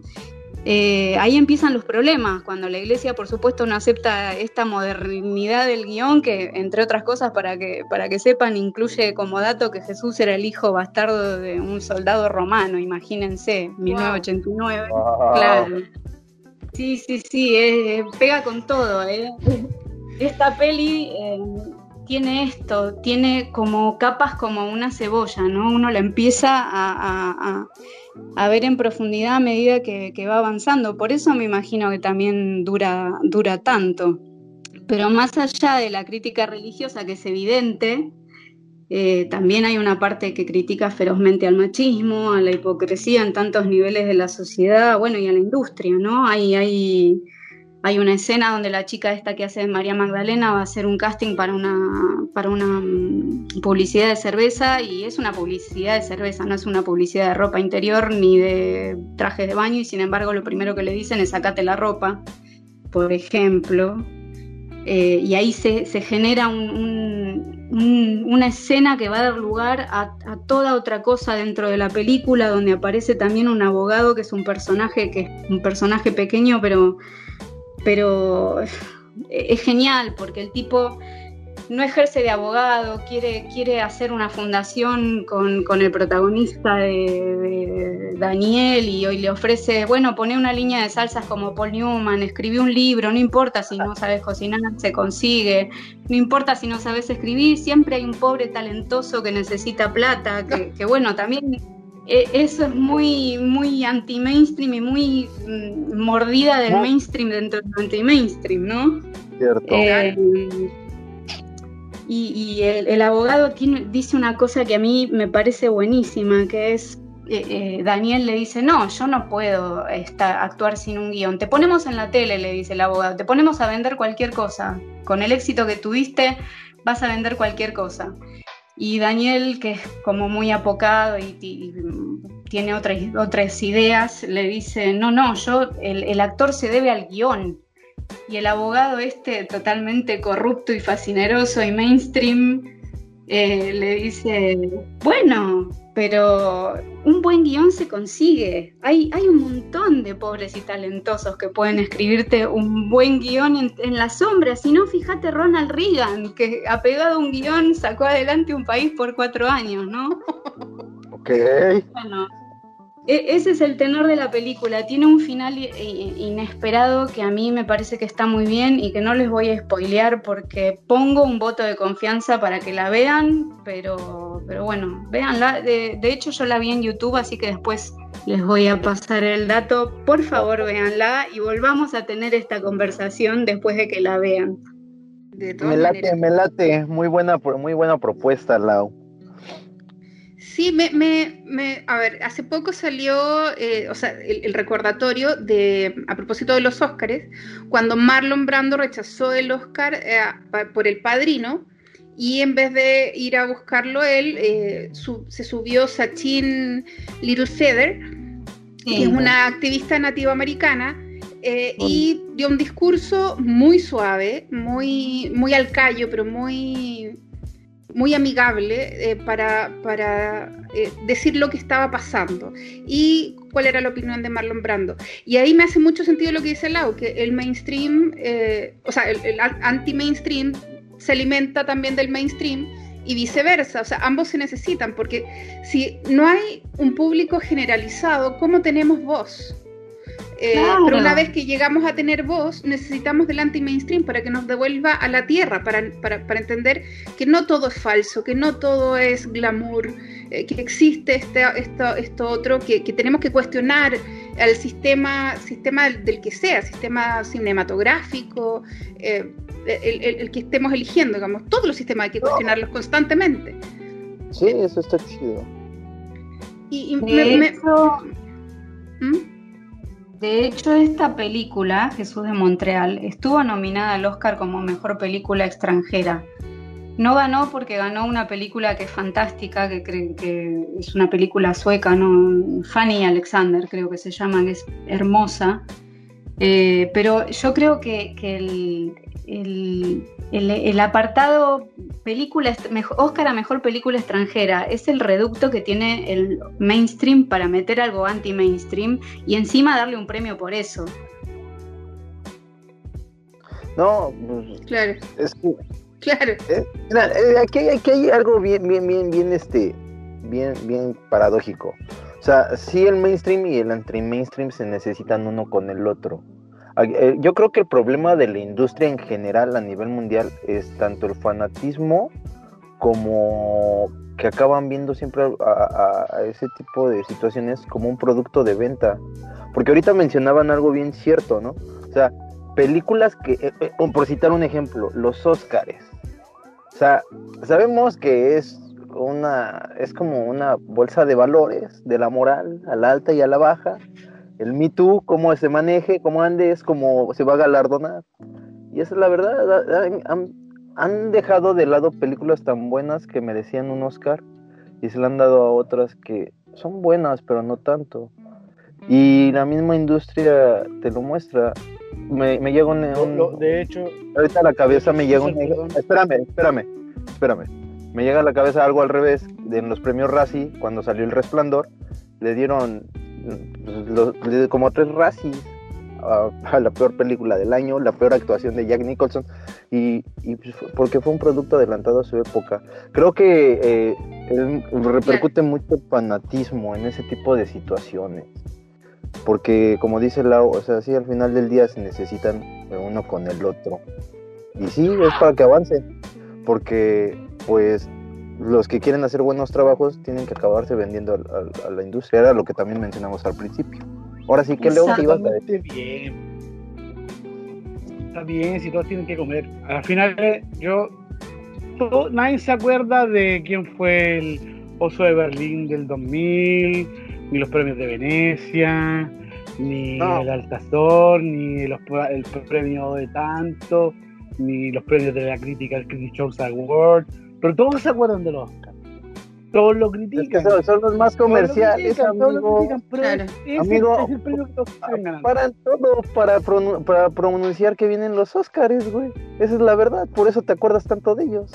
Eh, ahí empiezan los problemas, cuando la iglesia, por supuesto, no acepta esta modernidad del guion, que, entre otras cosas, para que, para que sepan, incluye como dato que Jesús era el hijo bastardo de un soldado romano, imagínense, 1989. Wow. Claro. Sí, sí, sí, eh, pega con todo. ¿eh? Esta peli eh, tiene esto, tiene como capas como una cebolla, ¿no? Uno la empieza a, ver en profundidad a medida que, va avanzando. Por eso me imagino que también dura, dura tanto. Pero más allá de la crítica religiosa, que es evidente, eh, también hay una parte que critica ferozmente al machismo, a la hipocresía en tantos niveles de la sociedad, bueno, y a la industria, ¿no? Hay, hay, hay una escena donde la chica esta que hace María Magdalena va a hacer un casting para una, para una publicidad de cerveza y es una publicidad de cerveza, no es una publicidad de ropa interior ni de trajes de baño y sin embargo lo primero que le dicen es sacate la ropa, por ejemplo. Eh, y ahí se, se genera un, una escena que va a dar lugar a, a, toda otra cosa dentro de la película, donde aparece también un abogado que es un personaje que es un personaje pequeño, pero pero es genial porque el tipo no ejerce de abogado, quiere, quiere hacer una fundación con, el protagonista de, Daniel y hoy le ofrece, bueno, pone una línea de salsas como Paul Newman, escribí un libro, no importa si no sabes cocinar, se consigue, no importa si no sabes escribir, siempre hay un pobre talentoso que necesita plata, que, bueno, también eso es muy, muy anti-mainstream y muy mm, mordida del mainstream dentro del anti-mainstream, ¿no? Cierto. Eh, y, el, abogado tiene, dice una cosa que a mí me parece buenísima, que es, eh, eh, Daniel le dice, no, yo no puedo estar, actuar sin un guion. Te ponemos en la tele, le dice el abogado, te ponemos a vender cualquier cosa. Con el éxito que tuviste, vas a vender cualquier cosa. Y Daniel, que es como muy apocado y, tiene otras, otras ideas, le dice, no, no, yo, el, el actor se debe al guion. Y el abogado este totalmente corrupto y fascineroso y mainstream eh, le dice, bueno, pero un buen guion se consigue. Hay, hay un montón de pobres y talentosos que pueden escribirte un buen guion en, la sombra. Si no, fíjate Ronald Reagan, que apegado a un guion sacó adelante un país por cuatro años, ¿no? Ok. Bueno, ese es el tenor de la película. Tiene un final inesperado que a mí me parece que está muy bien y que no les voy a spoilear porque pongo un voto de confianza para que la vean, pero, pero bueno, véanla. De, de hecho, yo la vi en YouTube, así que después les voy a pasar el dato. Por favor, véanla y volvamos a tener esta conversación después de que la vean. me late, me late. Muy buena, muy buena propuesta, Lau. Sí, me, me, a ver, hace poco salió, eh, o sea, el, recordatorio de, a propósito de los Óscares, cuando Marlon Brando rechazó el Óscar eh, por El Padrino, y en vez de ir a buscarlo él, eh, se subió Sachin Little Feather, que es una activista nativa americana, y dio un discurso muy suave, muy, muy al callo, pero muy muy amigable eh, para, para eh, decir lo que estaba pasando y cuál era la opinión de Marlon Brando. Y ahí me hace mucho sentido lo que dice Lau, que el mainstream, eh, o sea, el, anti-mainstream se alimenta también del mainstream y viceversa, o sea, ambos se necesitan, porque si no hay un público generalizado, ¿cómo tenemos voz? Eh, pero una vez que llegamos a tener voz, necesitamos del anti-mainstream para que nos devuelva a la tierra, para, entender que no todo es falso, que no todo es glamour, eh, que existe este, esto, esto otro, que, tenemos que cuestionar el sistema, sistema del, que sea, sistema cinematográfico, eh, el, que estemos eligiendo, digamos, todos los sistemas hay que cuestionarlos constantemente. Sí, eso está chido. Y, me, ¿Mm? De hecho, esta película, Jesús de Montreal, estuvo nominada al Oscar como Mejor Película Extranjera. No ganó porque ganó una película que es fantástica, que, que es una película sueca, ¿no? Fanny Alexander creo que se llama, que es hermosa. Eh, pero yo creo que, el, el, apartado película, Oscar a Mejor Película Extranjera es el reducto que tiene el mainstream para meter algo anti-mainstream y encima darle un premio por eso. No, claro. Es que, claro. Eh, eh, aquí, hay algo bien, bien, bien, bien, este, bien, bien paradójico. O sea, sí el mainstream y el anti-mainstream se necesitan uno con el otro. Eh, yo creo que el problema de la industria en general a nivel mundial es tanto el fanatismo como que acaban viendo siempre a, ese tipo de situaciones como un producto de venta. Porque ahorita mencionaban algo bien cierto, ¿no? O sea, películas que, eh, eh, por citar un ejemplo, los Óscares. O sea, sabemos que es una, es como una bolsa de valores de la moral a la alta y a la baja el Me Too, cómo se maneje, cómo andes, cómo se va a galardonar. Y esa es la verdad, han, dejado de lado películas tan buenas que merecían un Oscar y se le han dado a otras que son buenas, pero no tanto. Y la misma industria te lo muestra. Me, me llega un, De hecho... Ahorita a la cabeza me llega un... Espérame, espérame, espérame. Me llega a la cabeza algo al revés. En los premios Razzie, cuando salió El Resplandor, le dieron como tres racis a, la peor película del año, la peor actuación de Jack Nicholson, y, pues, porque fue un producto adelantado a su época. Creo que eh, repercute mucho fanatismo en ese tipo de situaciones. Porque, como dice Lau, o sea, sí, al final del día se necesitan uno con el otro. Y sí, es para que avancen. Porque, pues, los que quieren hacer buenos trabajos tienen que acabarse vendiendo a, la industria. Era lo que también mencionamos al principio. Ahora sí, que Leo te ibas a decir? Totalmente bien. Está bien, si todos tienen que comer. Al final, eh, yo. todo- nadie se acuerda de quién fue el oso de Berlín del 2000, ni los premios de Venecia, ni No. el Altazor, ni los, el premio de tanto, ni los premios de la crítica, el Critics' Choice Award. Pero todos se acuerdan de los Oscars. Todos lo Es que critican. son, los más Todos lo comerciales, critican, todos lo amigo. critican, pero Claro. ese Amigo, es el premio que todos quieren ganar. Paran todo para, pronu- para pronunciar que vienen los Óscares, güey. Esa es la verdad, por eso te acuerdas tanto de ellos.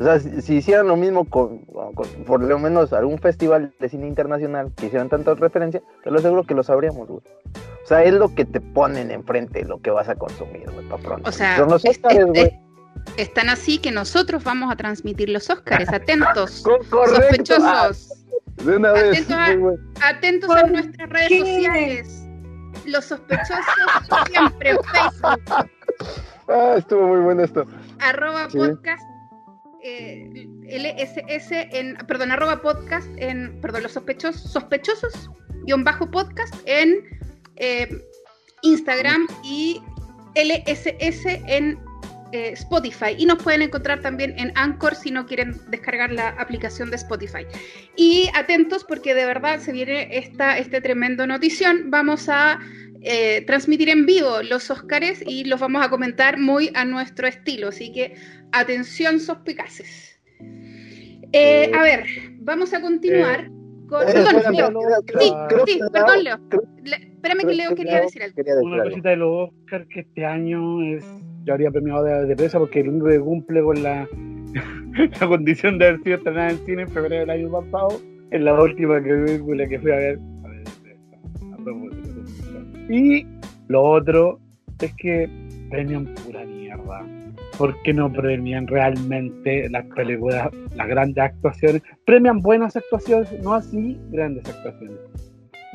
O sea, si, si hicieran lo mismo con, con- por lo menos algún festival de cine internacional que hicieran tanta referencia, te lo aseguro que lo sabríamos, güey. O sea, es lo que te ponen enfrente, lo que vas a consumir, güey, para pronto. O sea, Son los es- Óscares, es- güey. Es- están así que nosotros vamos a transmitir los Óscares. Atentos, Co- correcto. Ah, sospechosos. de una vez, Atentos a-. Atentos nuestras redes qué? sociales. Los sospechosos siempre en Facebook. Ah, estuvo muy bueno esto. arroba Sí. podcast eh, LSS en perdón arroba podcast en perdón los sospechosos sospechosos guion bajo podcast en eh, Instagram y LSS en eh, Spotify y nos pueden encontrar también en Anchor si no quieren descargar la aplicación de Spotify y atentos porque de verdad se viene esta este tremendo notición vamos a eh, transmitir en vivo los Óscares y los vamos a comentar muy a nuestro estilo. Así que atención, sospecaces. Eh, a ver, vamos a continuar con. Eh, Perdón, Leo. Sí, sí, perdón, Leo- Le- espérame que Leo que quería decir algo. Una cosita de los Oscar que este año es yo habría premiado de, de presa porque el único que cumple con la, condición de haber sido estrenada en cine en febrero del año pasado es la última película que fui a ver. Y lo otro es que premian pura mierda. ¿Por qué no premian realmente las películas, las grandes actuaciones? Premian buenas actuaciones, no así grandes actuaciones.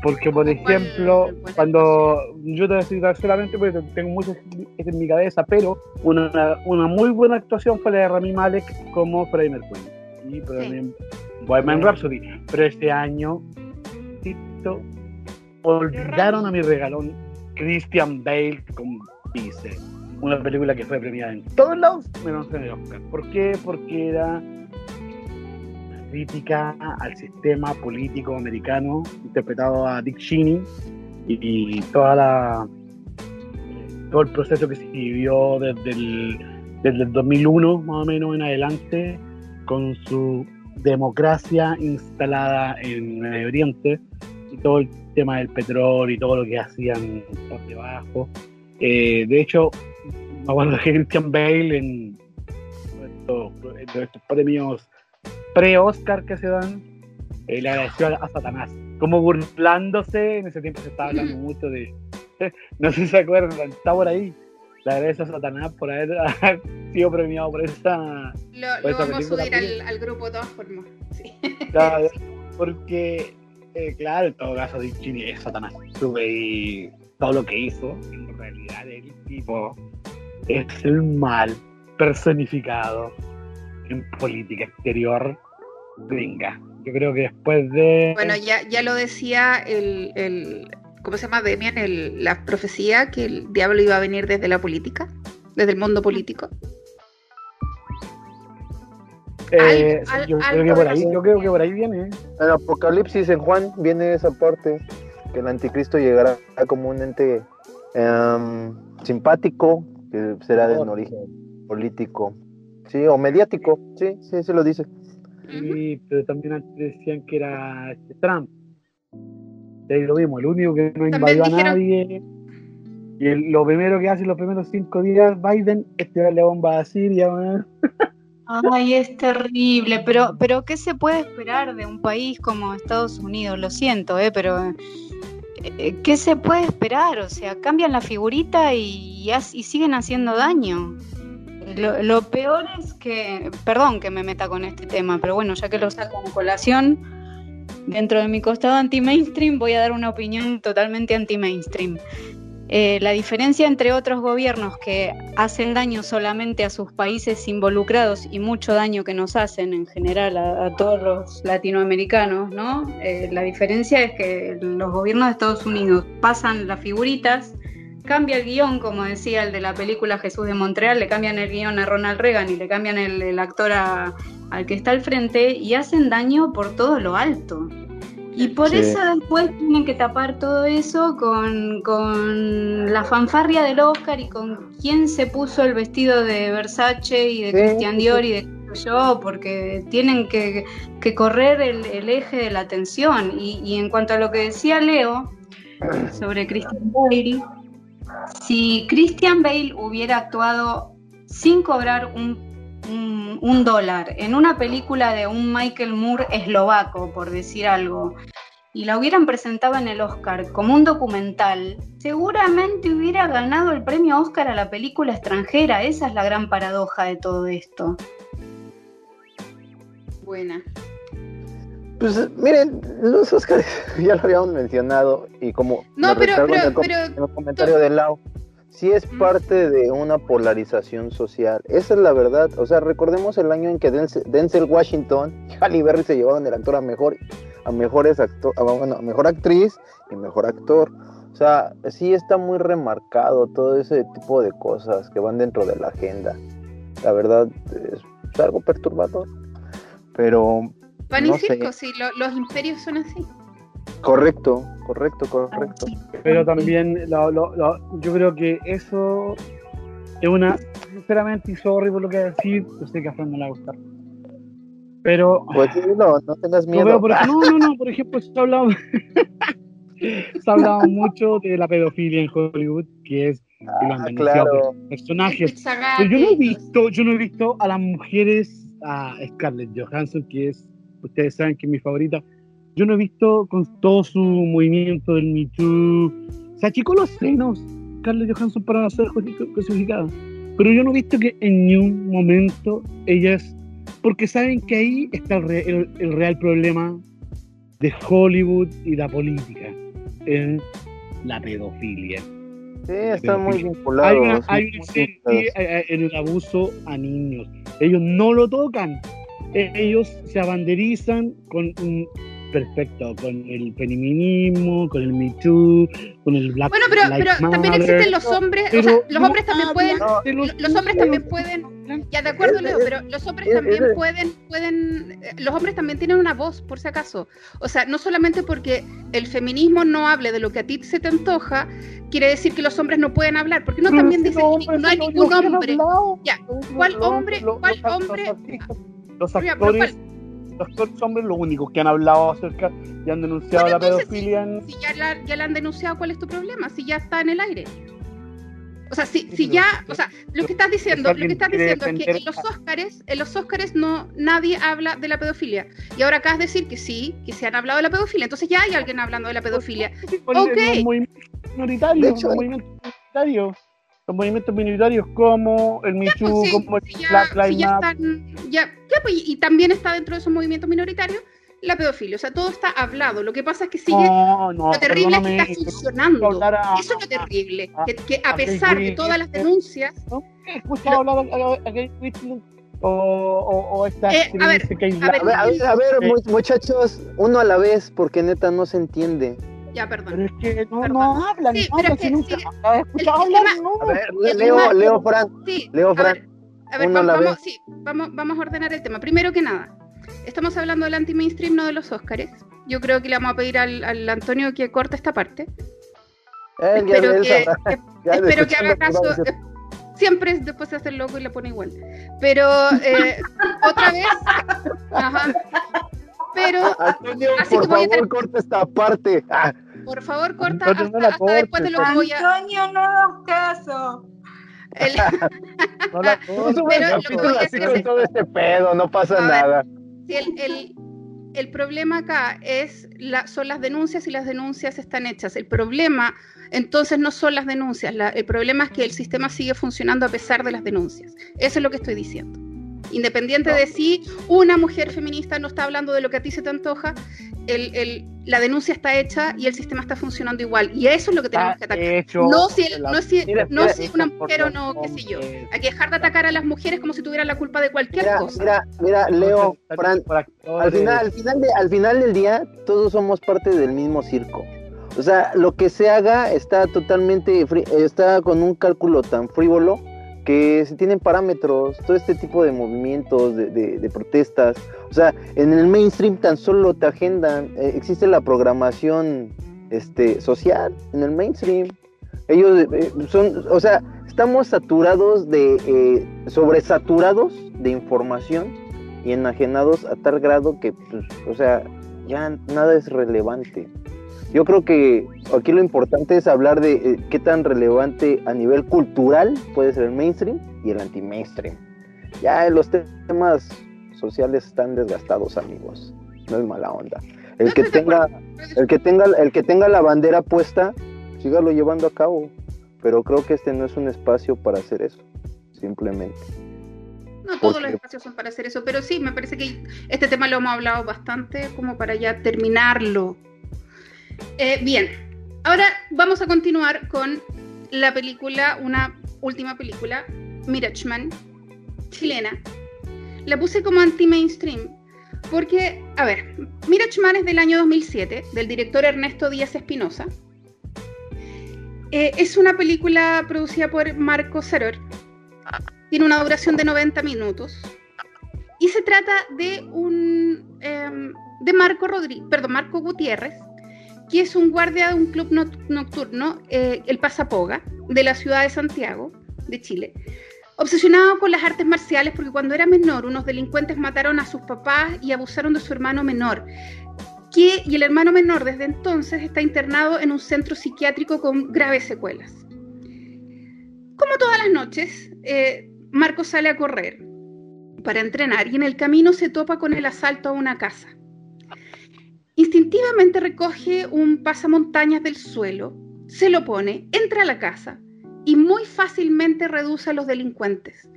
Porque, por ¿Cuál ejemplo, cuando yo te voy a citar solamente porque tengo muchas en mi cabeza, pero una, una muy buena actuación fue la de Rami Malek como Freddie Mercury. Y también Bohemian Rhapsody. Pero este año, Tito, olvidaron a mi regalón Christian Bale con Vice. Una película que fue premiada en todos lados, menos en el Oscar. ¿Por qué? Porque era crítica al sistema político americano, interpretado a Dick Cheney, y, y toda la todo el proceso que se vivió desde el, desde el 2001 más o menos en adelante con su democracia instalada en Medio Oriente y todo el tema del petróleo y todo lo que hacían por debajo. Eh, de hecho, me acuerdo que Christian Bale en estos, en estos premios pre-Oscar que se dan, eh, le agradeció a, a Satanás, como burlándose, en ese tiempo se estaba hablando mucho de, no sé si se acuerdan, está por ahí, le agradece a Satanás por haber sido premiado por esa... Lo, lo esa vamos a subir al, grupo de todas formas. Sí. Claro, porque, eh, claro, en todo caso, es Satanás. Sube y todo lo que hizo, en realidad el tipo es el mal personificado en política exterior gringa. Yo creo que después de... Bueno, ya, ya lo decía el, el ¿cómo se llama Demian? El, la profecía que el diablo iba a venir desde la política, desde el mundo político. eh, al- yo, creo que por ahí, la- yo creo que por ahí viene. En Apocalipsis en Juan viene esa parte que el anticristo llegará como un ente em, simpático que será de un origen político, sí, o mediático, sí, sí, se lo dice. Sí, pero también antes decían que era este Trump. Y ahí lo vimos, el único que no invadió a nadie. Y el- lo primero que hace los primeros cinco días Biden es tirarle bomba a Siria. Ay, es terrible, pero, pero ¿qué se puede esperar de un país como Estados Unidos? Lo siento, eh, pero eh, ¿qué se puede esperar? O sea, cambian la figurita y, y siguen haciendo daño. Lo, peor es que, perdón que me meta con este tema, pero bueno, ya que lo saco en colación, dentro de mi costado anti-mainstream voy a dar una opinión totalmente anti-mainstream. Eh, la diferencia entre otros gobiernos que hacen daño solamente a sus países involucrados y mucho daño que nos hacen en general a, todos los latinoamericanos, ¿no? Eh, la diferencia es que los gobiernos de Estados Unidos pasan las figuritas, cambia el guion, como decía el de la película Jesús de Montreal, le cambian el guion a Ronald Reagan y le cambian el, actor al que está al frente y hacen daño por todo lo alto. Y por eso después tienen que tapar todo eso con, con, la fanfarria del Oscar y con quién se puso el vestido de Versace y de Christian Dior y de yo, porque tienen que, correr el, eje de la atención. Y, y, en cuanto a lo que decía Leo sobre Christian Bale, si Christian Bale hubiera actuado sin cobrar un dólar en una película de un Michael Moore eslovaco, por decir algo, y la hubieran presentado en el Oscar como un documental, seguramente hubiera ganado el premio Oscar a la película extranjera. Esa es la gran paradoja de todo esto. Buena. Pues miren, los Oscars ya lo habíamos mencionado y como no, pero, pero, en el, comentario de Lau, sí es parte de una polarización social. Esa es la verdad. O sea, recordemos el año en que Denzel, Washington y Halle Berry se llevaron el actor a mejor, a mejores actor, a, mejor actriz y mejor actor. O sea, sí está muy remarcado todo ese tipo de cosas que van dentro de la agenda. La verdad es, algo perturbador. Pero. Pan y circo, sí, los imperios son así. Correcto, correcto, correcto. Pero también yo creo que eso es una, sinceramente, y sorry por lo que voy a decir, yo sé que a Fran no le va a gustar. Pero. Pues no, no tengas miedo. No, no, no, por ejemplo, se ha hablado, se ha hablado mucho de la pedofilia en Hollywood, que es ah, claro. personajes. Pero yo no he visto, yo no he visto a las mujeres, a Scarlett Johansson, que es, ustedes saben que es mi favorita, yo no he visto con todo su movimiento del Me Too. Se achicó los senos, Carlos Johansson, para ser crucificada. Pero yo no he visto que en ningún momento ellas. Porque saben que ahí está el, real problema de Hollywood y la política: en la pedofilia. Sí, está muy vinculado. Hay, una serie en el abuso a niños. Ellos no lo tocan. Ellos se abanderizan con un perfecto con el feminismo, con el Me Too, con el Black Bueno, pero, pero también existen los hombres, o sea, los hombres también pueden, los, hombres también pueden, ya de acuerdo Leo, pero los hombres también pueden, pueden, los hombres también tienen una voz, por si acaso. O sea, no solamente porque el feminismo no hable de lo que a ti se te antoja, quiere decir que los hombres no pueden hablar, porque no también dice que no hay ningún hombre. Ya, ¿cuál hombre, cuál hombre? Los actores los hombres los únicos que han hablado acerca y han denunciado la pedofilia. Si, ya, la, ya la han denunciado, ¿cuál es tu problema? Si ya está en el aire. O sea, si, si ya, o sea, lo que estás diciendo, lo que estás diciendo es que en los Óscares, en los Óscares no nadie habla de la pedofilia. Y ahora acabas de decir que sí, que se han hablado de la pedofilia. Entonces ya hay alguien hablando de la pedofilia. Ok. Minoritario, de hecho, minoritario los movimientos minoritarios como el pues Michu, como el Black Lives Matter. Ya, pues, y también está dentro de esos movimientos minoritarios la pedofilia. O sea, todo está hablado. Lo que pasa es que sigue. lo terrible es que está funcionando. Eso es lo terrible. que, a pesar de todas las denuncias. ¿no? ¿He escuchado hablar o, o, o esta eh, a, ver, que a, ver, a, ver, a ver, muchachos, uno a la vez, porque neta no se entiende. Ya, perdón. Pero es que no, no hablan, sí, no hablan, si nunca ¿has escuchado hablar, no. A ver, Leo, Leo Fran, sí, Leo Fran. A ver, vamos, sí, vamos, vamos a ordenar el tema. Primero que nada, estamos hablando del anti-mainstream, no de los Óscares. Yo creo que le vamos a pedir al, al Antonio que corte esta parte. Espero que, espero que haga caso. Siempre después se hace el loco y le pone igual. Pero eh, otra vez. Ajá. Pero. Antonio, así por favor, corta esta parte. Ah. Por favor, corta hasta, hasta después de lo que voy a. Antonio, no hagas caso. El... no la Pero lo que voy a hacer es... todo este pedo, no pasa nada. si el, el, el problema acá es la, son las denuncias y las denuncias están hechas. El problema entonces no son las denuncias, el problema es que el sistema sigue funcionando a pesar de las denuncias. Eso es lo que estoy diciendo. Independiente de si una mujer feminista no está hablando de lo que a ti se te antoja, el, la denuncia está hecha y el sistema está funcionando igual. Y eso es lo que tenemos que atacar. no si, no si, no si una mujer o no, qué sé yo. Hay que dejar de atacar a las mujeres como si tuvieran la culpa de cualquier cosa. Mira, mira, Leo, Fran, al final, al, final al final del día, todos somos parte del mismo circo. O sea, lo que se haga está totalmente, está con un cálculo tan frívolo que se tienen parámetros, todo este tipo de movimientos, de, protestas. O sea, en el mainstream tan solo te agendan, eh, existe la programación este, social en el mainstream. Ellos eh, son, o sea, estamos saturados de, eh, sobresaturados de información y enajenados a tal grado que, pues, o sea, ya nada es relevante. Yo creo que aquí lo importante es hablar de eh, qué tan relevante a nivel cultural puede ser el mainstream y el anti-mainstream. Ya los temas sociales están desgastados, amigos. No es mala onda. El que tenga, el que tenga, el que tenga la bandera puesta, sígalo llevando a cabo. Pero creo que este no es un espacio para hacer eso, simplemente. No todos los espacios son para hacer eso, pero sí, me parece que este tema lo hemos hablado bastante como para ya terminarlo. Eh, bien, ahora vamos a continuar con la película, una última película, Mirachman, chilena. La puse como anti-mainstream porque, a ver, Mirachman es del año 2007, del director Ernesto Díaz Espinosa. Eh, es una película producida por Marco Saror. Tiene una duración de 90 minutos. Y se trata de un. Em, de Marco Rodríguez, perdón, Marco Gutiérrez, es un guardia de un club nocturno, eh, el Pasapoga, de la ciudad de Santiago, de Chile. Obsesionado con las artes marciales porque cuando era menor unos delincuentes mataron a sus papás y abusaron de su hermano menor. Que, y el hermano menor desde entonces está internado en un centro psiquiátrico con graves secuelas. Como todas las noches, eh, Marco sale a correr para entrenar y en el camino se topa con el asalto a una casa. Instintivamente recoge un pasamontañas del suelo, se lo pone, entra a la casa y muy fácilmente reduce a los delincuentes.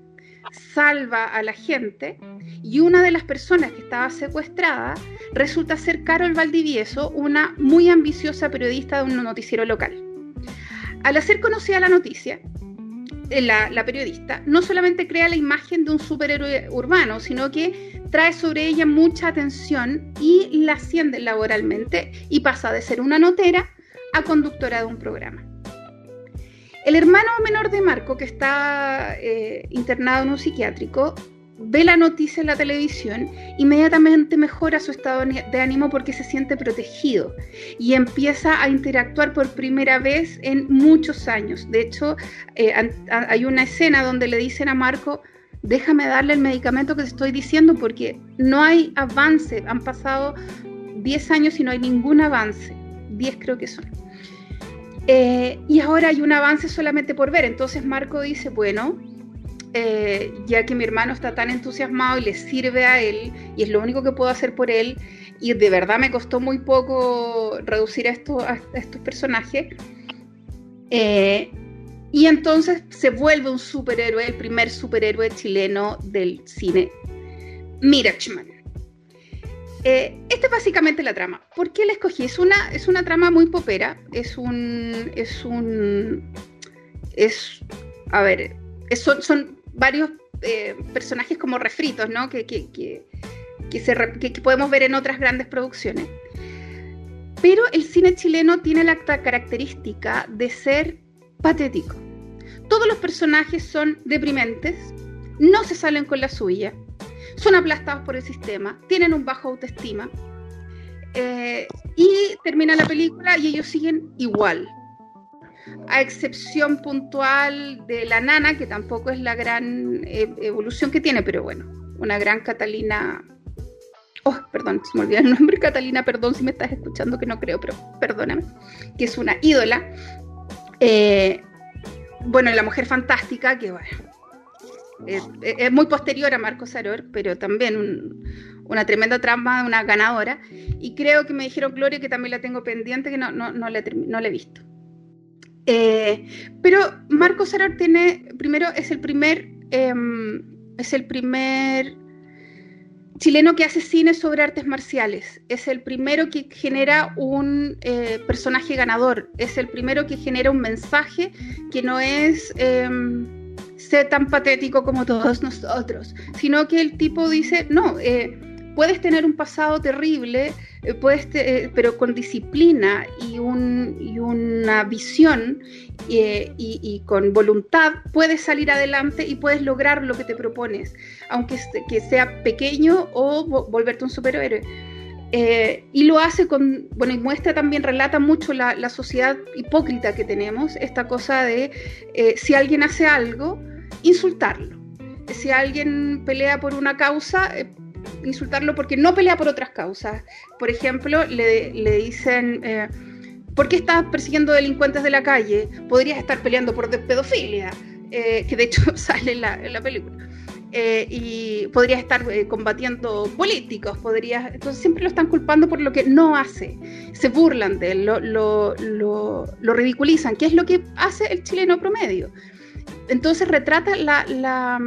Salva a la gente y una de las personas que estaba secuestrada resulta ser Carol Valdivieso, una muy ambiciosa periodista de un noticiero local. Al hacer conocida la noticia, eh, la, periodista no solamente crea la imagen de un superhéroe urbano, sino que trae sobre ella mucha atención y la asciende laboralmente y pasa de ser una notera a conductora de un programa. El hermano menor de Marco, que está eh, internado en un psiquiátrico, ve la noticia en la televisión, inmediatamente mejora su estado de ánimo porque se siente protegido y empieza a interactuar por primera vez en muchos años. De hecho, eh, hay una escena donde le dicen a Marco, déjame darle el medicamento que te estoy diciendo porque no hay avance. Han pasado 10 años y no hay ningún avance. 10 creo que son. Eh, y ahora hay un avance solamente por ver. Entonces Marco dice, bueno, eh, ya que mi hermano está tan entusiasmado y le sirve a él, y es lo único que puedo hacer por él, y de verdad me costó muy poco reducir a, estos personajes. Eh, y entonces se vuelve un superhéroe, el primer superhéroe chileno del cine, Mirachman. Eh, esta es básicamente la trama. ¿Por qué la escogí? Es una, es una trama muy popera. Es un. Es un. Es. A ver. Son, son varios eh, personajes como refritos, ¿no? Que, que, que, que, podemos ver en otras grandes producciones. Pero el cine chileno tiene la característica de ser patético. Todos los personajes son deprimentes, no se salen con la suya, son aplastados por el sistema, tienen un bajo autoestima. Eh, y termina la película y ellos siguen igual, a excepción puntual de la nana, que tampoco es la gran eh, evolución que tiene, pero bueno, una gran Catalina. Oh, perdón, se me olvidó el nombre, Catalina, perdón si me estás escuchando, que no creo, pero perdóname, que es una ídola. Eh, bueno, la mujer fantástica, que bueno, es, muy posterior a Marcos Saror, pero también una tremenda trama una ganadora. Y creo que me dijeron, Gloria, que también la tengo pendiente, que no, no, no, no la he visto. Eh, pero Marco Saror tiene, primero, es el primer, em, es el primer chileno que hace cine sobre artes marciales. Es el primero que genera un eh, personaje ganador. Es el primero que genera un mensaje que no es em, ser tan patético como todos nosotros, sino que el tipo dice, no, eh, puedes tener un pasado terrible, eh, puedes pero con disciplina y, un, y una visión y, y, con voluntad puedes salir adelante y puedes lograr lo que te propones, aunque que sea pequeño o volverte un superhéroe. Eh, y lo hace con, bueno, y muestra también, relata mucho la, la sociedad hipócrita que tenemos, esta cosa de eh, si alguien hace algo, insultarlo. Si alguien pelea por una causa, eh, insultarlo porque no pelea por otras causas. Por ejemplo, le, le dicen ¿Por qué estás persiguiendo delincuentes de la calle? Podrías estar peleando por pedofilia, eh, que de hecho sale en la, película. Eh, y podrías estar eh, combatiendo políticos, podrías, entonces siempre lo están culpando por lo que no hace, se burlan de él, lo, lo, ridiculizan, ¿Qué es lo que hace el chileno promedio. Entonces retrata la, la,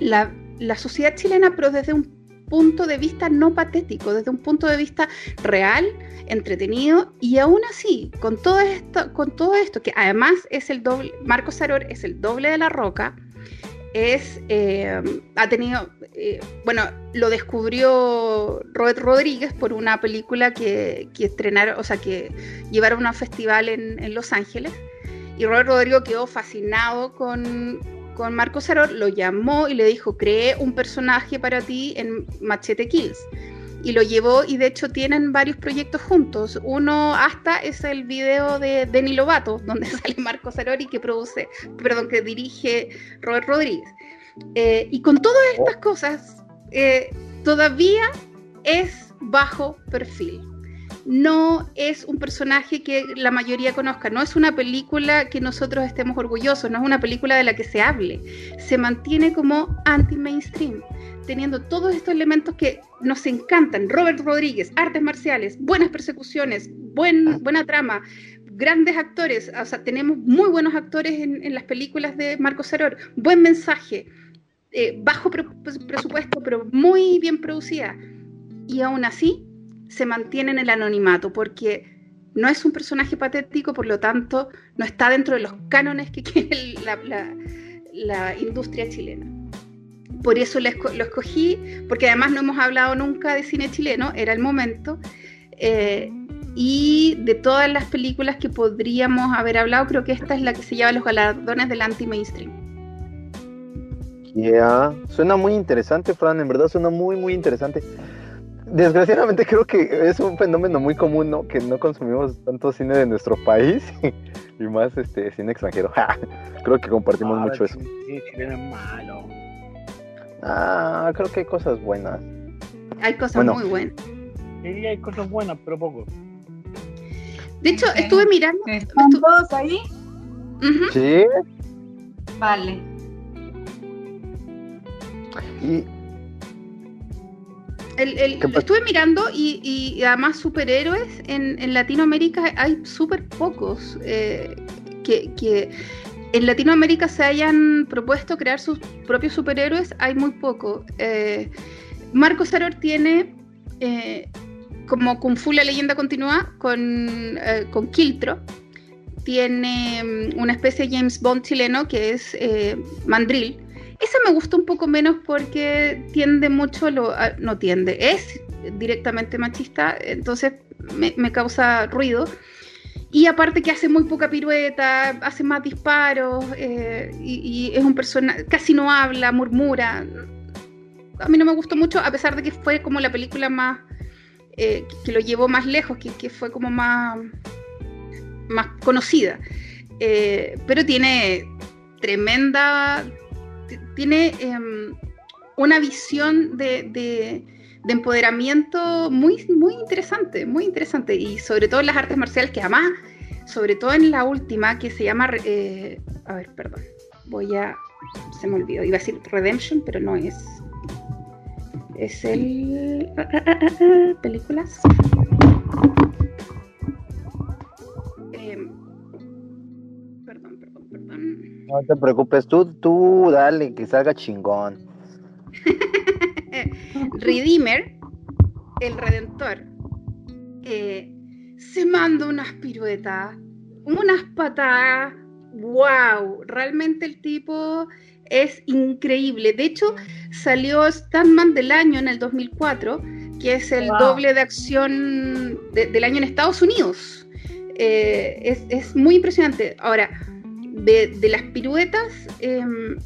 la, la sociedad chilena, pero desde un punto de vista no patético, desde un punto de vista real, entretenido y aún así, con todo esto, con todo esto que además es el doble, Marco Saror es el doble de la roca, es, eh, ha tenido, eh, bueno, lo descubrió Robert Rodríguez por una película que, que estrenaron, o sea, que llevaron a un festival en, en Los Ángeles y Robert Rodríguez quedó fascinado con, con Marco Saror, lo llamó y le dijo, creé un personaje para ti en Machete Kills y lo llevó y de hecho tienen varios proyectos juntos. Uno hasta es el video de Deni Lovato, donde sale Marco Sarori que produce, perdón, que dirige Robert Rodríguez. Eh, y con todas estas oh. cosas, eh, todavía es bajo perfil. No es un personaje que la mayoría conozca, no es una película que nosotros estemos orgullosos, no es una película de la que se hable. Se mantiene como anti-mainstream teniendo todos estos elementos que nos encantan. Robert Rodríguez, artes marciales, buenas persecuciones, buen, buena trama, grandes actores. O sea, tenemos muy buenos actores en, las películas de Marco Ceror, buen mensaje, eh, bajo pues, presupuesto, pero muy bien producida. Y aún así se mantiene en el anonimato porque no es un personaje patético, por lo tanto, no está dentro de los cánones que quiere la industria chilena por eso lo, escogí, porque además no hemos hablado nunca de cine chileno, era el momento. Eh, y de todas las películas que podríamos haber hablado, creo que esta es la que se lleva los galardones del anti-mainstream. Ya, suena muy interesante, Fran, en verdad suena muy, muy interesante. Desgraciadamente creo que es un fenómeno muy común, ¿no? Que no consumimos tanto cine de nuestro país y más este cine extranjero. creo que compartimos mucho eso. Sí, chileno es malo. Ah, creo que hay cosas buenas. Hay cosas muy buenas. Sí, hay cosas buenas, pero poco. De hecho, estuve mirando. ¿Están todos ahí? Sí. Vale. Y. estuve mirando y, además superhéroes en, en Latinoamérica hay súper pocos eh, que, que en Latinoamérica se hayan propuesto crear sus propios superhéroes, hay muy poco. Eh, Marco Saror tiene eh, como Kung Fu la leyenda continúa con, eh, con Kiltro. Tiene mm, una especie de James Bond chileno que es Mandrill. Esa me gusta un poco menos porque tiende mucho, lo, no tiende, es directamente machista, entonces me, causa ruido. Y aparte que hace muy poca pirueta, hace más disparos eh, y, es un personaje, casi no habla, murmura. A mí no me gustó mucho, a pesar de que fue como la película más, eh, que lo llevó más lejos, que, fue como más, más conocida. Eh, pero tiene tremenda, tiene em, una visión de de empoderamiento muy, muy interesante, muy interesante. Y sobre todo en las artes marciales, que además, sobre todo en la última, que se llama, eh, a ver, perdón, voy a, se me olvidó, iba a decir Redemption, pero no es. Es el... ah, ah, ah, películas. No te preocupes, tú, tú dale, que salga chingón. Redeemer, el Redentor, eh, se manda unas piruetas, unas patadas. ¡Wow! Realmente el tipo es increíble. De hecho, salió Stuntman del año en el 2004, que es el Wow. doble de acción de- del año en Estados Unidos. Eh, es, es muy impresionante. Ahora, de, de las piruetas, em,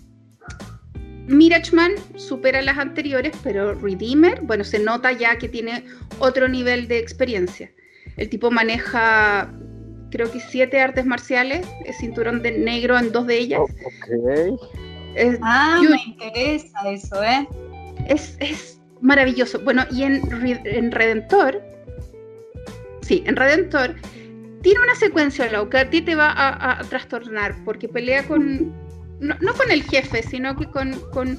Mirachman supera las anteriores, pero Redeemer, bueno, se nota ya que tiene otro nivel de experiencia. El tipo maneja, creo que siete artes marciales, es cinturón de negro en dos de ellas. Ok. Es, Ah, Yo- me interesa eso, ¿eh? es, es maravilloso. Bueno, y en Redentor, sí, en Redentor, tiene una secuencia, Lau, que a ti te va a, trastornar, porque pelea con, no, con el jefe, sino que con, con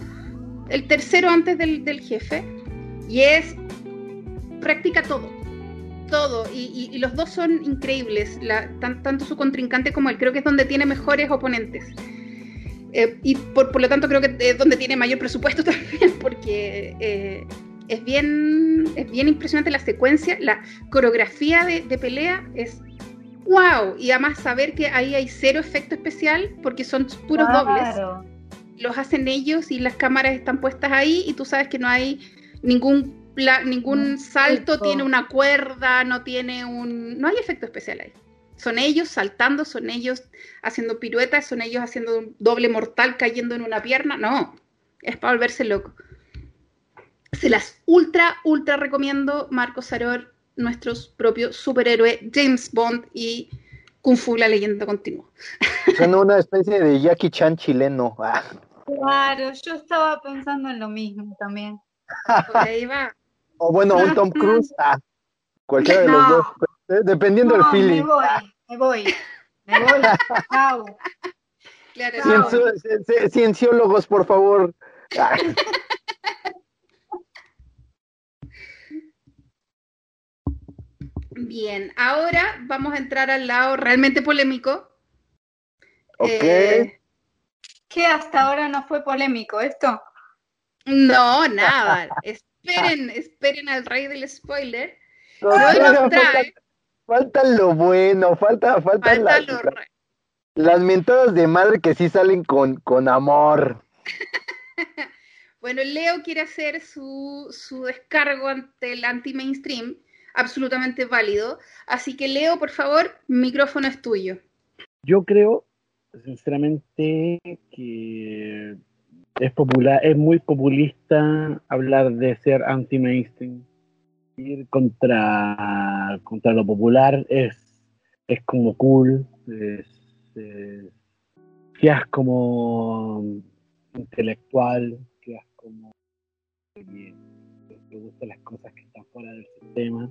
el tercero antes del, del jefe, y es, practica todo, todo, y, y- los dos son increíbles, tan- tanto su contrincante como él, creo que es donde tiene mejores oponentes. Eh, y por, por lo tanto creo que es donde tiene mayor presupuesto también, porque eh, es, bien, es bien impresionante la secuencia, la coreografía de, de pelea es wow, y además saber que ahí hay cero efecto especial, porque son puros dobles, los hacen ellos y las cámaras están puestas ahí y tú sabes que no hay ningún pla- ningún salto, tiene una cuerda, no tiene un... no hay efecto especial ahí. Son ellos saltando, son ellos haciendo piruetas, son ellos haciendo un doble mortal cayendo en una pierna. No, es para volverse loco. Se las ultra, ultra recomiendo. Marco Saror, nuestro propio superhéroe, James Bond y Kung Fu, la leyenda continua. Son una especie de Jackie Chan chileno. Ah, Claro, yo estaba pensando en lo mismo también. Por ahí va. O bueno, un Tom Cruise. Ah, cualquiera de los dos. eh, Dependiendo No, del feeling. me voy, me voy, me voy. Chao. Claro, no. Cienciólogos, por favor. Ah, Bien, ahora vamos a entrar al lado realmente polémico. ok. Eh, ¿Qué hasta ahora no fue polémico esto? no, nada. Esperen, esperen al rey del spoiler. No, Hoy nos falta, trae, falta lo bueno, falta, falta, falta las, lo re- las mentadas de madre que sí salen con, con amor. Bueno, Leo quiere hacer su, su descargo ante el anti-mainstream, absolutamente válido. Así que, Leo, por favor, micrófono es tuyo. Yo creo, sinceramente, que es popular, es muy populista hablar de ser anti-mainstream. Ir contra, contra lo popular es, es como cool, es, es- quedas como intelectual, quedas como que te gustan las cosas que están fuera del sistema.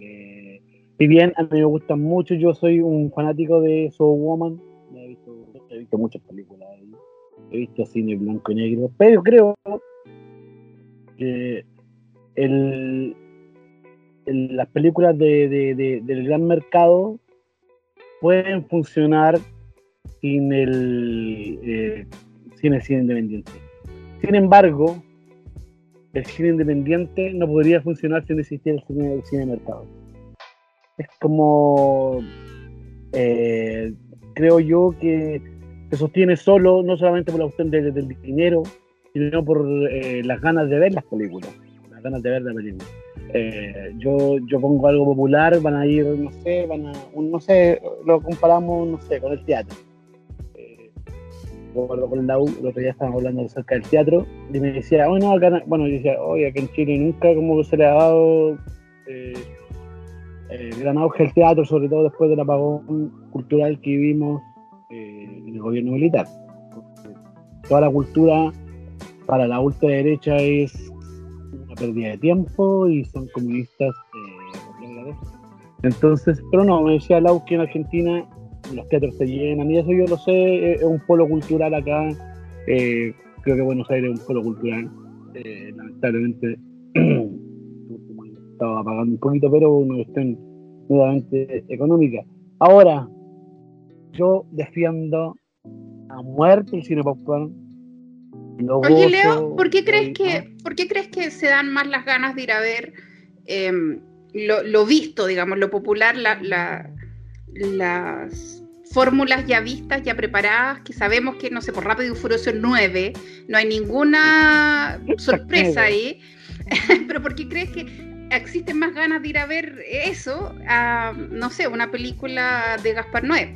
Eh, si bien a mí me gustan mucho, yo soy un fanático de Soul Woman, he visto, he visto muchas películas, ella, he visto cine blanco y negro, pero creo que el, las películas de- del gran mercado pueden funcionar sin el, eh, sin el cine independiente. Sin embargo, el cine independiente no podría funcionar si no existiera el cine, el cine de mercado. Es como, eh, creo yo que se sostiene solo, no solamente por la cuestión de- del dinero, sino por eh, las ganas de ver las películas, las ganas de ver la película. Eh, yo, yo pongo algo popular, van a ir, no sé, van a, no sé, lo comparamos, no sé, con el teatro. Con la U, el otro día estábamos hablando acerca del teatro, y me decía, bueno, acá, no-". bueno, yo decía, oye, aquí en Chile nunca como se le ha dado eh, eh, gran auge al teatro, sobre todo después del apagón cultural que vivimos eh, en el gobierno militar. Toda la cultura para la ultraderecha es una pérdida de tiempo y son comunistas eh. Entonces, pero no, me decía Lau que en Argentina los teatros se llenan y eso yo lo sé, es un polo cultural acá. eh, creo que Buenos Aires es un polo cultural. eh, lamentablemente estaba pagando un poquito, pero una cuestión nuevamente económica. Ahora, yo defiendo a muerte el cine popcorn. Oye, Leo, ¿por qué crees que, por qué crees que se dan más las ganas de ir a ver em, lo, lo visto, digamos, lo popular, la- la- las fórmulas ya vistas, ya preparadas, que sabemos que, no sé, por Rápido y Furioso 9, no hay ninguna sorpresa ahí, pero ¿por qué crees que existen más ganas de ir a ver eso a, no sé, una película de Gaspar Noé?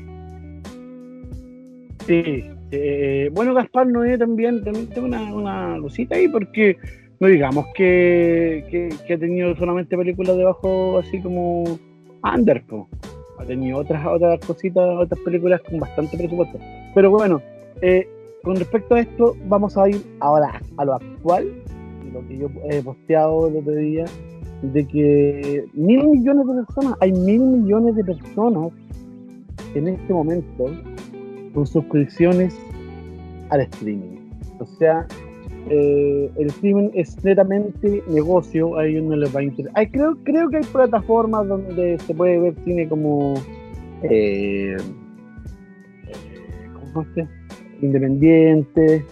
Sí, eh, bueno, Gaspar Noé también, también tengo una, una cosita ahí porque no digamos que, que, que ha tenido solamente películas debajo así como Under. Ha tenido otras otras cositas, otras películas con bastante presupuesto. Pero bueno, eh, con respecto a esto, vamos a ir ahora a lo actual, lo que yo he posteado el otro día, de que mil millones de personas, hay mil millones de personas en este momento con suscripciones al streaming. O sea, eh, el streaming es netamente negocio, a ellos no les va a interesar. Creo, creo que hay plataformas donde se puede ver cine como. Eh, ¿Cómo llama este? Independiente.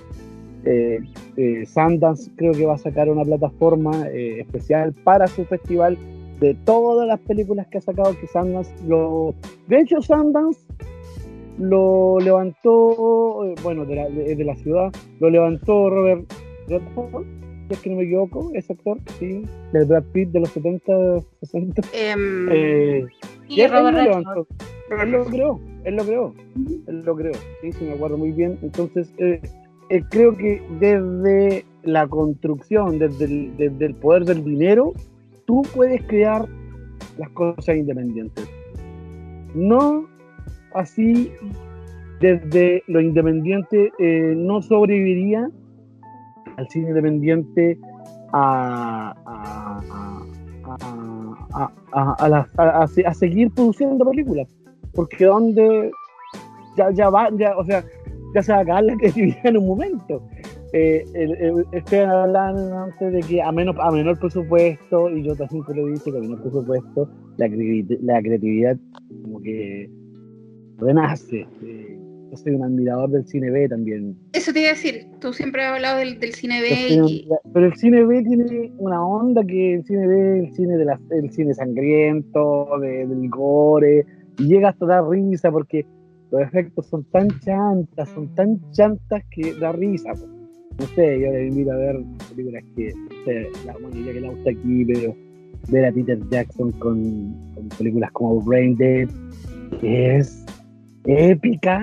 Eh, eh, Sundance creo que va a sacar una plataforma especial para su festival de todas las películas que ha sacado que Sundance lo de hecho Sundance lo levantó bueno de, de la ciudad lo levantó Robert Redford si es que no me equivoco ese actor sí del Brad Pitt de los 70 60 Em, eh, Y él, Robert él lo levantó. Él lo creó, él lo creó, él lo creó, sí, sí, me acuerdo muy bien. Entonces, eh, eh, creo que desde la construcción, desde el, desde el poder del dinero, tú puedes crear las cosas independientes. No así, desde lo independiente, eh, no sobreviviría al cine independiente a, a, a- a- a- seguir produciendo películas. Porque donde ya, ya va, ya, o sea, ya se va a acabar la creatividad en un momento. Eh, Esteban hablaba antes de que a, menos, a menor presupuesto, y yo también te lo dije, que a menor presupuesto, la, la creatividad como que renace. Eh, yo soy un admirador del cine B también. Eso te iba a decir, tú siempre has hablado del, del cine B un- y, Pero el cine B tiene una onda que el cine B, el cine de la- el cine sangriento, de- del gore, y llega hasta dar risa porque los efectos son tan chantas, son tan chantas que da risa. po. No sé, yo le invito a ver películas que, no sé, la ya que la gusta aquí, pero ver a Peter Jackson con, con películas como Brain Dead, que es épica,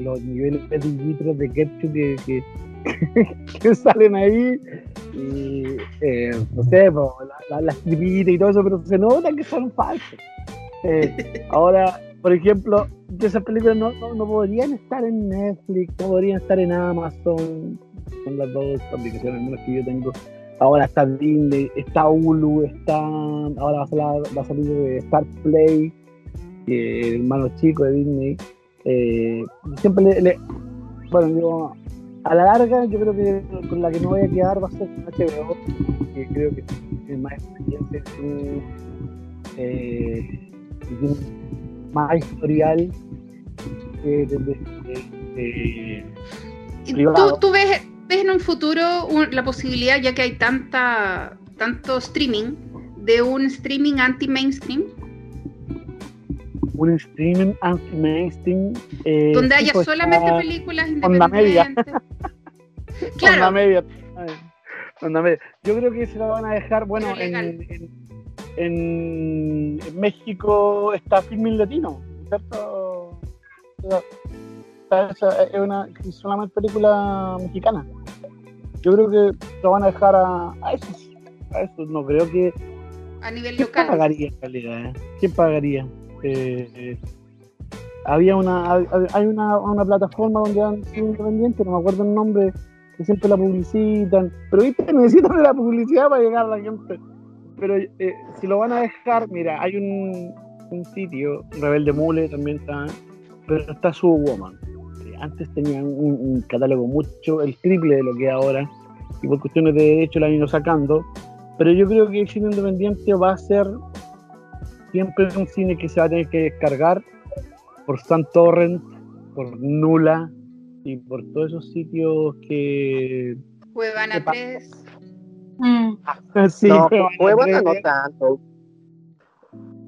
los niveles de litros de ketchup que, que, que salen ahí, y eh, no sé, la- la- las tripitas y todo eso, pero se nota que son falsos. Eh, ahora, por ejemplo, esas películas no, no, no podrían estar en Netflix, no podrían estar en Amazon, son las dos aplicaciones menos que yo tengo. Ahora está Disney, está Hulu, está, ahora va a salir, va a salir de Star Play, el hermano chico de Disney. Eh, siempre le, le- bueno, digo, a la larga yo creo que con la que me voy a quedar va a ser HBO, que creo que tiene más experiencia en su, eh, tiene más historial eh, de, de- tú, tú ves, ves en un futuro un- la posibilidad, ya que hay tanta tanto streaming, de un streaming anti-mainstream, un streaming anti-mainstream. eh, donde haya solamente películas onda media. independientes. Onda claro, media. Onda media. Yo creo que se la van a dejar, bueno, en, en, en- en México está Filmin Latino, ¿cierto? Es una es solamente película mexicana. Yo creo que lo van a dejar a, a esos. A esos. No creo que. a nivel ¿Quién local. pagaría en realidad? eh? ¿Quién pagaría? Eh, había una hay una, una plataforma donde dan cine independiente, no me acuerdo el nombre, que siempre la publicitan, pero viste, necesitan de la publicidad para llegar a la gente. Pero eh, si lo van a dejar, mira, hay un, un sitio, Rebelde Mule también está, pero está Woman. Antes tenían un, catálogo mucho, el triple de lo que es ahora, y por cuestiones de derecho la han ido sacando. pero yo creo que el independiente va a ser siempre un cine que se va a tener que descargar por San Torrent, por Nula y por todos esos sitios que. Cuevana ¿Qué pasa? 3. Mm. Sí, no, Cuevana no tanto.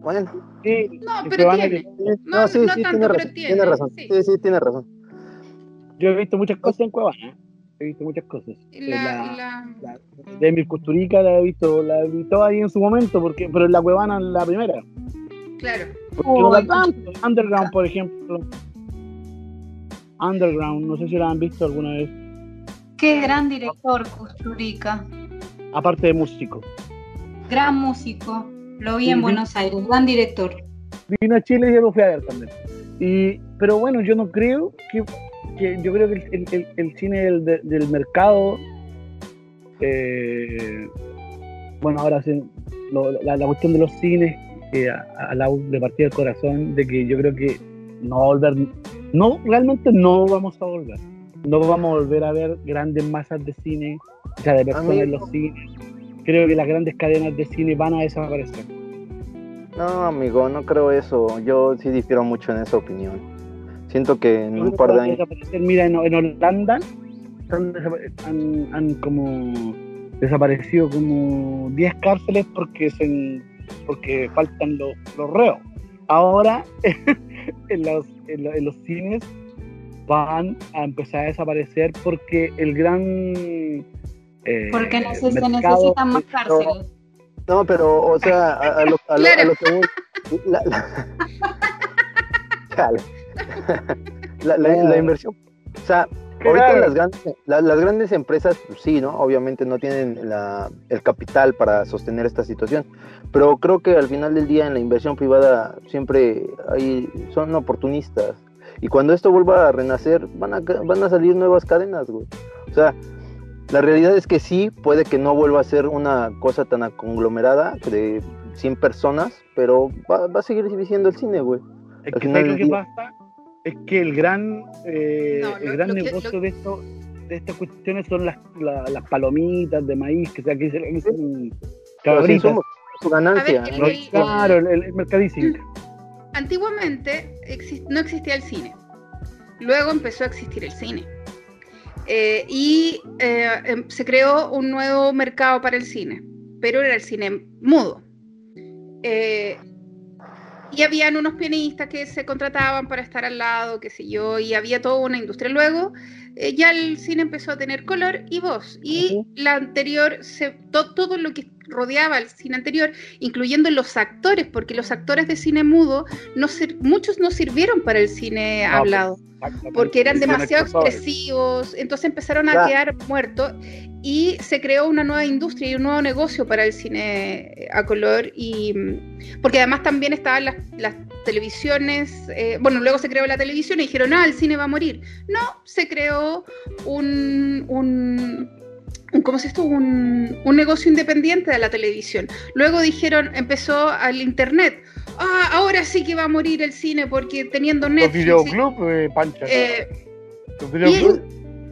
Bueno, sí, No, pero tiene. que- No, no, sí, no sí, tanto, tiene pero razón, tiene, tiene razón. sí. Sí, sí, tiene razón. Yo he visto muchas cosas en Cuevana. He visto muchas cosas. La, La- la- la- de Emil Custurica la he visto, la he visto ahí en su momento, porque, pero en la Cuevana la primera. claro. Porque no la tanto. Underground, por ejemplo. Underground, no sé si la han visto alguna vez. Qué gran director, Kusturica. Aparte de músico. Gran músico. Lo vi en. Buenos Aires. Gran director. Vino a Chile y yo lo fui a ver también. Y, pero bueno, yo no creo que, que- yo creo que el, el- cine del, de- del mercado, eh, bueno, ahora sí, lo- la, la cuestión de los cines, que a, a la le partía el corazón de que yo creo que no va a volver, no, realmente no vamos a volver. No vamos a volver a ver grandes masas de cine, o sea, de personas en los cines. Creo que las grandes cadenas de cine van a desaparecer. No, amigo, no creo eso. Yo sí difiero mucho en esa opinión. Siento que en un par de años. Mira, en, en Holanda han, desapa- han- han como desaparecido como 10 cárceles porque se, porque faltan los, los reos. Ahora en los, en, lo- en los cines van a empezar a desaparecer porque el gran eh, Porque neces- se mercado- necesitan más cárceles. No, pero, o sea, a, a lo, a lo- a lo que voy. La, la- Chale. La- la- la inversión. O sea, ahorita Claro. las grandes, la- las grandes empresas, pues sí, ¿no? Obviamente no tienen la- el capital para sostener esta situación. Pero creo que al final del día en la inversión privada siempre hay, son oportunistas. Y cuando esto vuelva a renacer, van a, van a salir nuevas cadenas, güey. O sea, la realidad es que sí, puede que no vuelva a ser una cosa tan conglomerada de 100 personas, pero va, va a seguir siendo el cine, güey. Es Al que. Es que el gran, eh, No, el lo- gran lo que- negocio lo- de esto, de estas cuestiones son las, la- las palomitas de maíz, que, sea, que se- sí cabritas. su ganancia. A ver, el- ¿no? el- Claro, el, el, mercadising. Antiguamente no existía el cine. Luego empezó a existir el cine. Eh, y eh, em- se creó un nuevo mercado para el cine, pero era el cine mudo. Eh, y habían unos pianistas que se contrataban para estar al lado, qué sé yo, y había toda una industria. Luego eh, ya el cine empezó a tener color y voz. Y la anterior, se, to- todo lo que rodeaba al cine anterior, incluyendo los actores, porque los actores de cine mudo, no muchos no sirvieron para el cine No, hablado porque eran demasiado expresivos, entonces empezaron a quedar muertos y se creó una nueva industria y un nuevo negocio para el cine a color y mm, porque además también estaban las, las televisiones, eh, bueno, luego se creó la televisión y dijeron, ah, el cine va a morir. No, se creó un, un, ¿cómo se esto? Un, un negocio independiente de la televisión. Luego dijeron, empezó al internet. Ah, ahora sí que va a morir el cine porque teniendo Netflix. videoclubs, eh, Pancha. eh, los videoclubs.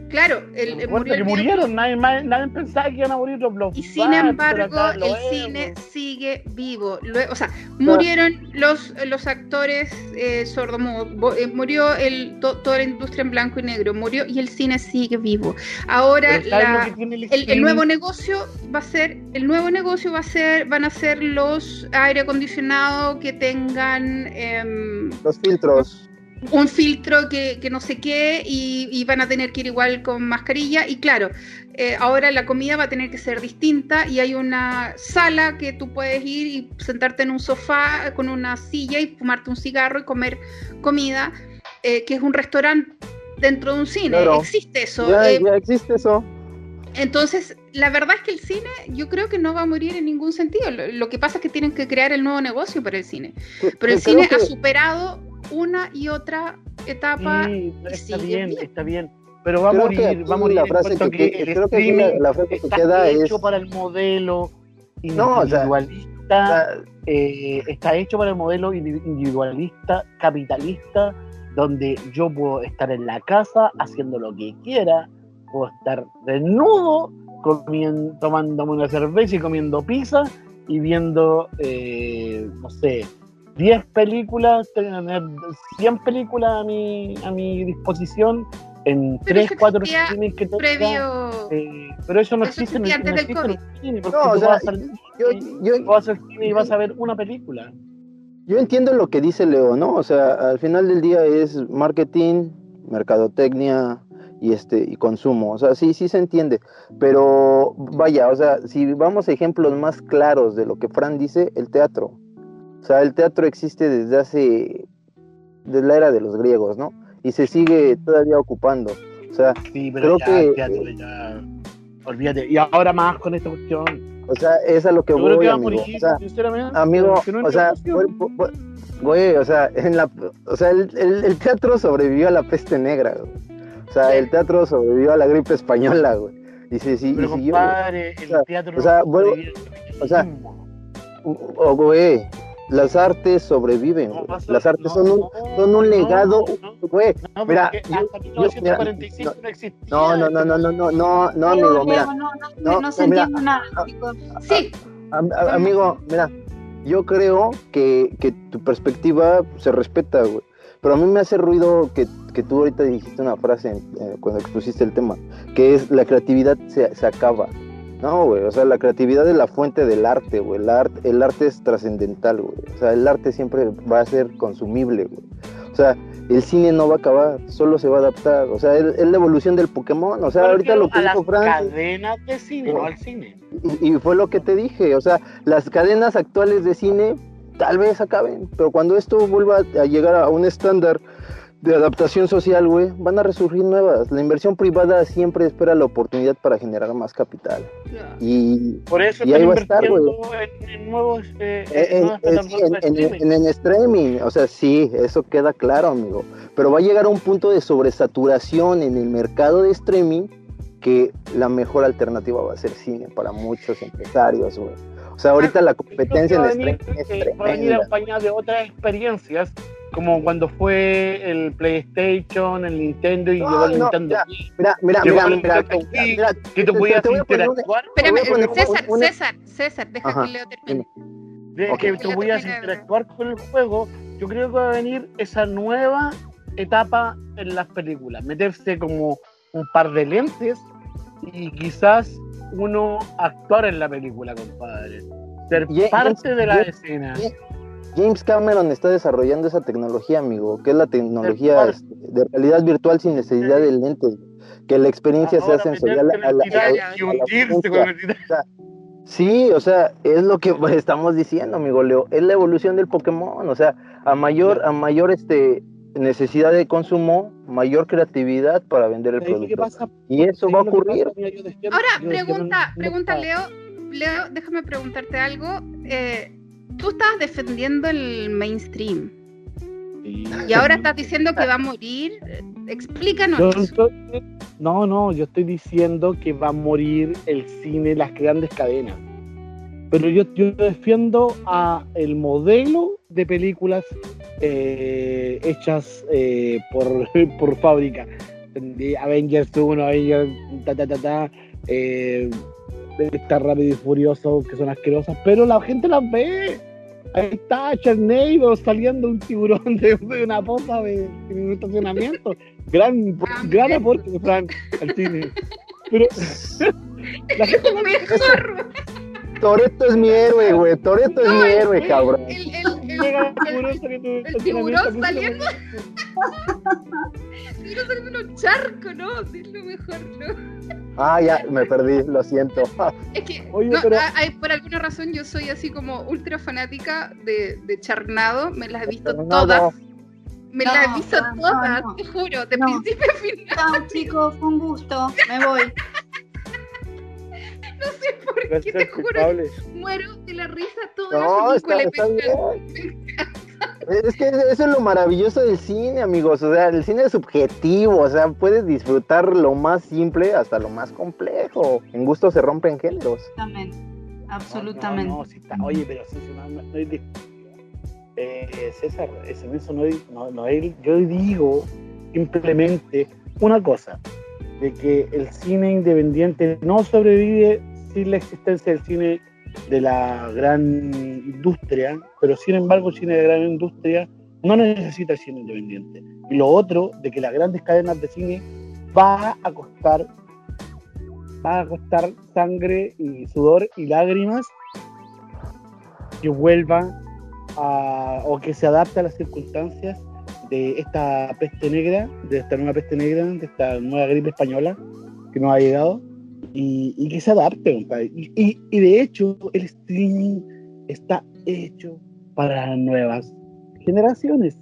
Claro, el, el- Recuerda murió que el murieron, nadie, más- nadie pensaba que iban a morir los los y sin bars, embargo el vemos. cine sigue vivo. O sea, murieron los, los actores eh, sordomudos, eh, murió el, to- toda la industria en blanco y negro, murió y el cine sigue vivo. Ahora Pero ¿sabes lo la- que tiene el el, el streaming? nuevo negocio va a ser, el nuevo negocio va a ser, van a ser los aire acondicionado que tengan em, Los filtros. Un filtro que, que no sé qué y, y van a tener que ir igual con mascarilla y claro, eh, ahora la comida va a tener que ser distinta y hay una sala que tú puedes ir y sentarte en un sofá con una silla y fumarte un cigarro y comer comida, eh, que es un restaurante dentro de un cine. Claro. Existe eso. Ya, eh, ya existe eso. entonces, la verdad es que el cine yo creo que no va a morir en ningún sentido. Lo, lo que pasa es que tienen que crear el nuevo negocio para el cine. Pero el Creo cine que- ha superado una y otra etapa. Sí, está bien, bien. está bien. Pero va a Creo morir, que aquí va a morir la frase que- que, el creo que la- la frase que está queda hecho es- para el modelo No, o sea, individualista, eh, está hecho para el modelo indi- individualista, capitalista, donde yo puedo estar en la casa haciendo lo que quiera, puedo estar desnudo comiendo, tomándome una cerveza y comiendo pizza y viendo, eh, no sé, 10 películas, tener 100 películas a mi, a mi disposición en Pero 3, eso 4 existía streaming que tenga. Previo. Eh, pero eso no Eso existe en el, existía no antes del existe en el cine, porque No, o tú sea, vas al Yo, yo, vas al cine y vas a ver una película. yo entiendo lo que dice Leo, ¿no? O sea, al final del día es marketing, mercadotecnia y este y consumo. O sea, sí, sí se entiende. Pero vaya, o sea, si vamos a ejemplos más claros de lo que Fran dice, el teatro. O sea, el teatro existe desde hace, desde la era de los griegos, ¿no? Y se sigue todavía ocupando. O sea, Sí, pero Creo ya, que- teatro, ya, olvídate. Y ahora más con esta cuestión. o sea, es a lo que Yo creo voy, que va a amigo. morir, O sea, sinceramente. amigo, no o sea, güey, güey, güey, o sea, en la, o sea, el, el- el teatro sobrevivió a la peste negra, güey. O sea, el teatro sobrevivió a la gripe española, güey. Y sí, sí, Pero y siguió, el O sea, teatro o sea, vuelvo- o sea. O, güey, las artes sobreviven, No, Las artes no, son un, no, son un no, legado, no, güey. no, Mira, yo- hasta yo- 1945 mira, no existía. No, no, no, no, no, no, no, no, amigo, mira. No, no, no, no se mira, entiende nada. Sí, amigo, mira, yo creo que, que tu perspectiva se respeta, güey. Pero a mí me hace ruido que, que tú ahorita dijiste una frase eh, cuando expusiste el tema, que es la creatividad se, se acaba. No, güey, o sea, la creatividad es la fuente del arte, güey. El, arte el arte es trascendental, güey. O sea, el arte siempre va a ser consumible, güey. O sea, el cine no va a acabar, solo se va a adaptar. O sea, es, es la evolución del Pokémon. O sea, ahorita lo que a las dijo Frank... cadenas de cine, no al cine. Y, y fue lo que te dije, o sea, las cadenas actuales de cine tal vez acaben, pero cuando esto vuelva a llegar a un estándar de adaptación social, güey, van a resurgir nuevas. La inversión privada siempre espera la oportunidad para generar más capital. Y Por eso Y ahí va a estar, invirtiendo en, en nuevos eh, en en, nuevas en- en- streaming. en- en streaming, o sea, sí, eso queda claro, amigo. Pero va a llegar a un punto de sobresaturación en el mercado de streaming que la mejor alternativa va a ser cine para muchos empresarios, güey. O sea, ahorita la competencia en streaming es eh, va a venir acompañada de otras experiencias, como cuando fue el PlayStation, el Nintendo y No, llegó el no, Nintendo Mira, mira, mira, mira, mira, que tú podías interactuar, Espérame, César, una- César, César, deja Ajá, que Leo termine. de que tú podías interactuar con el juego. Yo creo que va a venir esa nueva etapa en las películas, meterse como un par de lentes y quizás uno actuar en la película, compadre. Ser parte de la escena. James Cameron está desarrollando esa tecnología, amigo, que es la tecnología este, de realidad virtual sin necesidad de lentes, que la experiencia sea Ahora sensorial meterse a en la, a. Sí, o sea, es lo que estamos diciendo, amigo Leo, es la evolución del Pokémon, o sea, a mayor, a mayor este necesidad de consumo, mayor creatividad para vender el ¿Sabes lo que producto. pasa? Y eso va a ¿Sabes lo que ocurrir. Ahora, pregunta, pregunta Leo. Leo, déjame preguntarte algo. Eh, tú estabas defendiendo el mainstream Sí. y ahora estás diciendo que va a morir. Explícanos. Yo estoy- no, no, yo estoy diciendo que va a morir el cine, las grandes cadenas. Pero yo, yo defiendo a el modelo de películas eh, hechas eh, por, por fábrica. Avengers 1, Avengers, ta, ta, ta, ta, eh, está rápido y furioso, que son asquerosas, pero la gente las ve. Ahí está Chernobyl saliendo un tiburón de, de una poza de, de un estacionamiento. Gran, gran aporte de Frank al cine. Pero la gente no Mejor. Toreto es mi héroe, güey, Toreto es No, mi el- héroe, cabrón. El, el, el, el- el tiburón saliendo estacionamiento. saliendo. Quiero salir de un charco, ¿no? Sí, es lo mejor, ¿no? Ah, ya, me perdí, lo siento. Es que Oye, no, pero- a- hay- por alguna razón yo soy así como ultra fanática de, de Charnado, me las he visto todas. Me No, las he visto todas, no. te juro, de No. principio a final. Chao, chicos, fue un gusto. Me voy. No sé por qué, te juro, culpable. muero de la risa toda No, la está, película. está bien. Es que eso es lo maravilloso del cine, amigos. O sea, el cine es subjetivo. O sea, puedes disfrutar lo más simple hasta lo más complejo. En gusto se rompen géneros. Absolutamente. Absolutamente. No, no, sí está. Oye, pero César, no, no, no hay dis- eh, César, ese- en eso no hay, no, no hay- yo digo simplemente una cosa. De que el cine independiente no sobrevive sin la existencia del cine de la gran industria, pero sin embargo el cine de gran industria no necesita el cine independiente. Y lo otro, de que las grandes cadenas de cine va a costar, va a costar sangre y sudor y lágrimas que vuelva a, o que se adapte a las circunstancias de esta peste negra, de esta nueva peste negra, de esta nueva gripe española que nos ha llegado y, y que se adapte, compadre. Y, y, y de hecho, el streaming está hecho para las nuevas generaciones.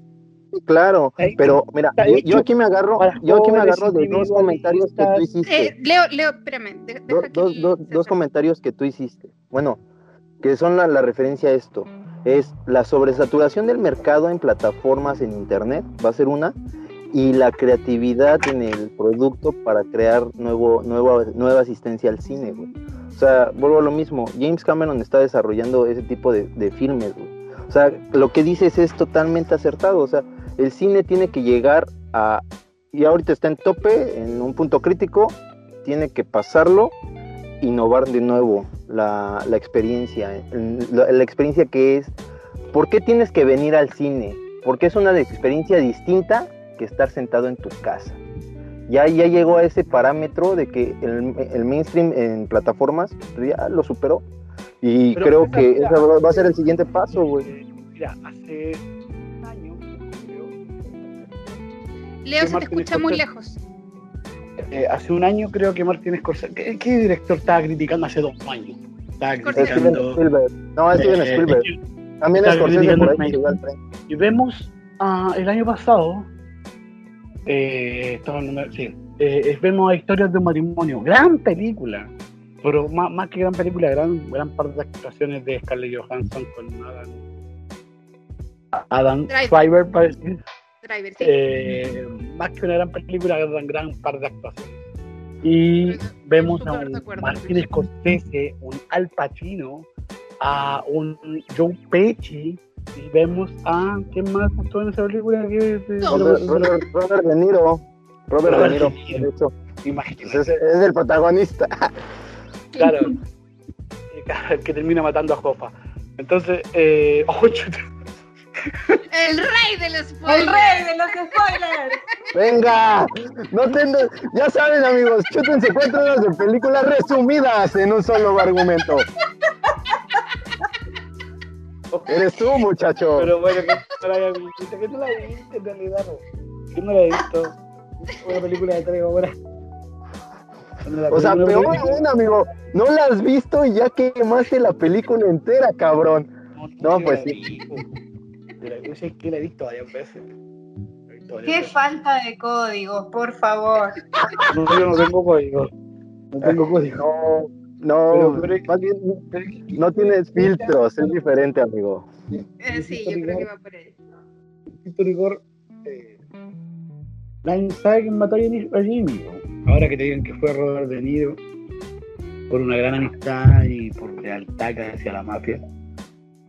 Claro, pero mira, yo, yo aquí me agarro, yo aquí me agarro de dos comentarios que tú hiciste. Eh, Leo, Leo, espérame. Do- deja que dos, dos comentarios que tú hiciste. Bueno, que son la, la referencia a esto. Es la sobresaturación del mercado en plataformas en internet, va a ser una, y la creatividad en el producto para crear nuevo, nueva, nueva asistencia al cine, güey. O sea, vuelvo a lo mismo, James Cameron está desarrollando ese tipo de, de filmes, güey. O sea, lo que dices es totalmente acertado, o sea, el cine tiene que llegar a, y ahorita está en tope, en un punto crítico, tiene que pasarlo innovar de nuevo la, la experiencia, la, la experiencia que es, ¿por qué tienes que venir al cine? Porque es una experiencia distinta que estar sentado en tu casa. Ya, ya llegó a ese parámetro de que el, el mainstream en plataformas pues, ya lo superó. Y Pero creo esa- que mira, va va a ser el siguiente paso, güey. Eh, Mira, hace un año, creo, Leo, se te escucha muy lejos. Eh, hace un año creo que Martin Scorsese, ¿qué, qué director estaba criticando hace dos años? Estaba criticando... Spielberg. No, es Steven eh, Spielberg. También está Scorsese criticando por ahí el llegó al tren. Y vemos ah, el año pasado, eh, hablando- sí, eh, vemos a historias de un matrimonio, gran película, pero más, más que gran película, gran, gran parte de actuaciones de Scarlett Johansson con Adam, Adam. Driver, parece. Driver, sí. Eh, más que una gran película, gran, gran par de actuaciones. Y vemos a un acuerdo. Martin Scorsese, un Al Pacino, a un Joe Pesci, y vemos a. ¿Quién más actuó en esa película? ¿Qué- qué- No. Robert, Robert- Robert De Niro. Robert De Robert Niro, De Niro. de hecho. Imagínate. es, es el protagonista. Claro. Claro, que termina matando a Jofa. Entonces, eh, oh. El rey de los El spoilers. rey de los spoilers. Venga, no te- ya saben amigos, chútense cuatro horas de películas resumidas en un solo argumento. Eres tú, muchacho. Pero bueno, que no la haya visto. Que no la viste en realidad. Que no la he visto. Una película de tres horas. O sea, peor película- aún, amigo. No la has visto y ya quemaste la película entera, cabrón. No, pues sí. Yo sé que la he visto varias veces. Visto varias Qué veces. falta de códigos, por favor. No, yo no tengo código. No tengo código. No, no, pero- más bien no tienes filtros, es diferente, amigo. Eh, sí, yo creo que va por ahí. Rigor, eh, nadie sabe quién mató a Jimmy. Ahora que te digan que fue Robert De Niro por una gran amistad y por lealtad que hacia la mafia.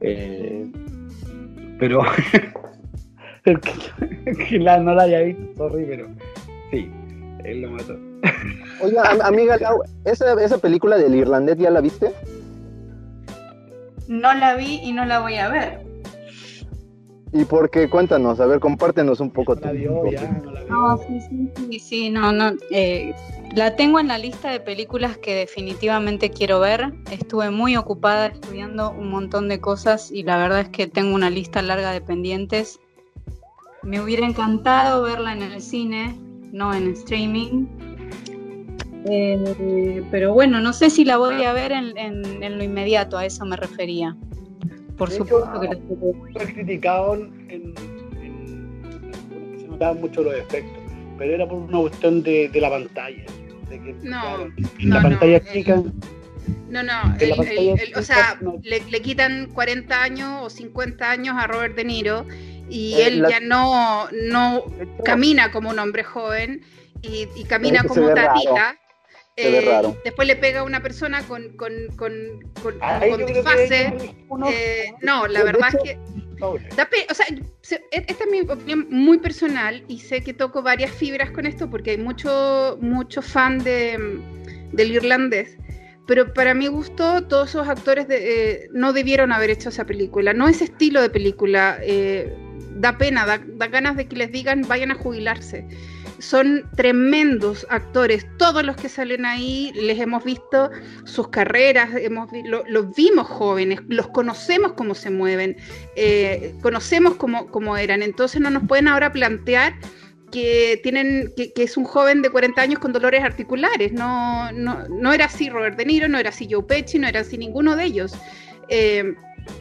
Eh, pero el que, el que la, no la haya visto, sorry, pero sí, él lo mató. Oiga, am- amiga, Lau, ¿esa, esa película del irlandés ya la viste? No la vi y no la voy a ver. ¿Y por qué? Cuéntanos, a ver, compártenos un poco. No la tu- vio, ya, no la vio. No, sí, sí, sí, sí, no, no. eh, la tengo en la lista de películas que definitivamente quiero ver. Estuve muy ocupada estudiando un montón de cosas y la verdad es que tengo una lista larga de pendientes. Me hubiera encantado verla en el cine, no en streaming. Eh, pero bueno, no sé si la voy a ver en, en- en lo inmediato, a eso me refería. Por De hecho, supuesto que la criticado en, se notaban mucho los efectos, pero era por una cuestión de, de la pantalla. De que, No, claro, no, la no, pantalla el- chica, No, no, el- el- el- o sea, no- le, le quitan 40 años o 50 años a Robert De Niro y Eh, él la- ya no, no camina como un hombre joven y, y camina como ve raro. Tatita. Se ve Eh, raro. después le pega a una persona con, con, con, disfase. unos- Eh, no, la verdad hecho- es que Da pe- o sea, se- e- esta es mi opinión muy personal y sé que toco varias fibras con esto porque hay mucho, mucho fan de, del irlandés. Pero para mi gusto, todos esos actores de- eh, no debieron haber hecho esa película. No ese estilo de película. eh, da pena, da, da ganas de que les digan vayan a jubilarse. Son tremendos actores. Todos los que salen ahí les hemos visto sus carreras, hemos vi- lo- los vimos jóvenes, los conocemos cómo se mueven eh, conocemos cómo, cómo eran, entonces no nos pueden ahora plantear que tienen que, es un joven de 40 años con dolores articulares. No, no, no era así Robert De Niro, no era así Joe Pesci, no era así ninguno de ellos. Eh,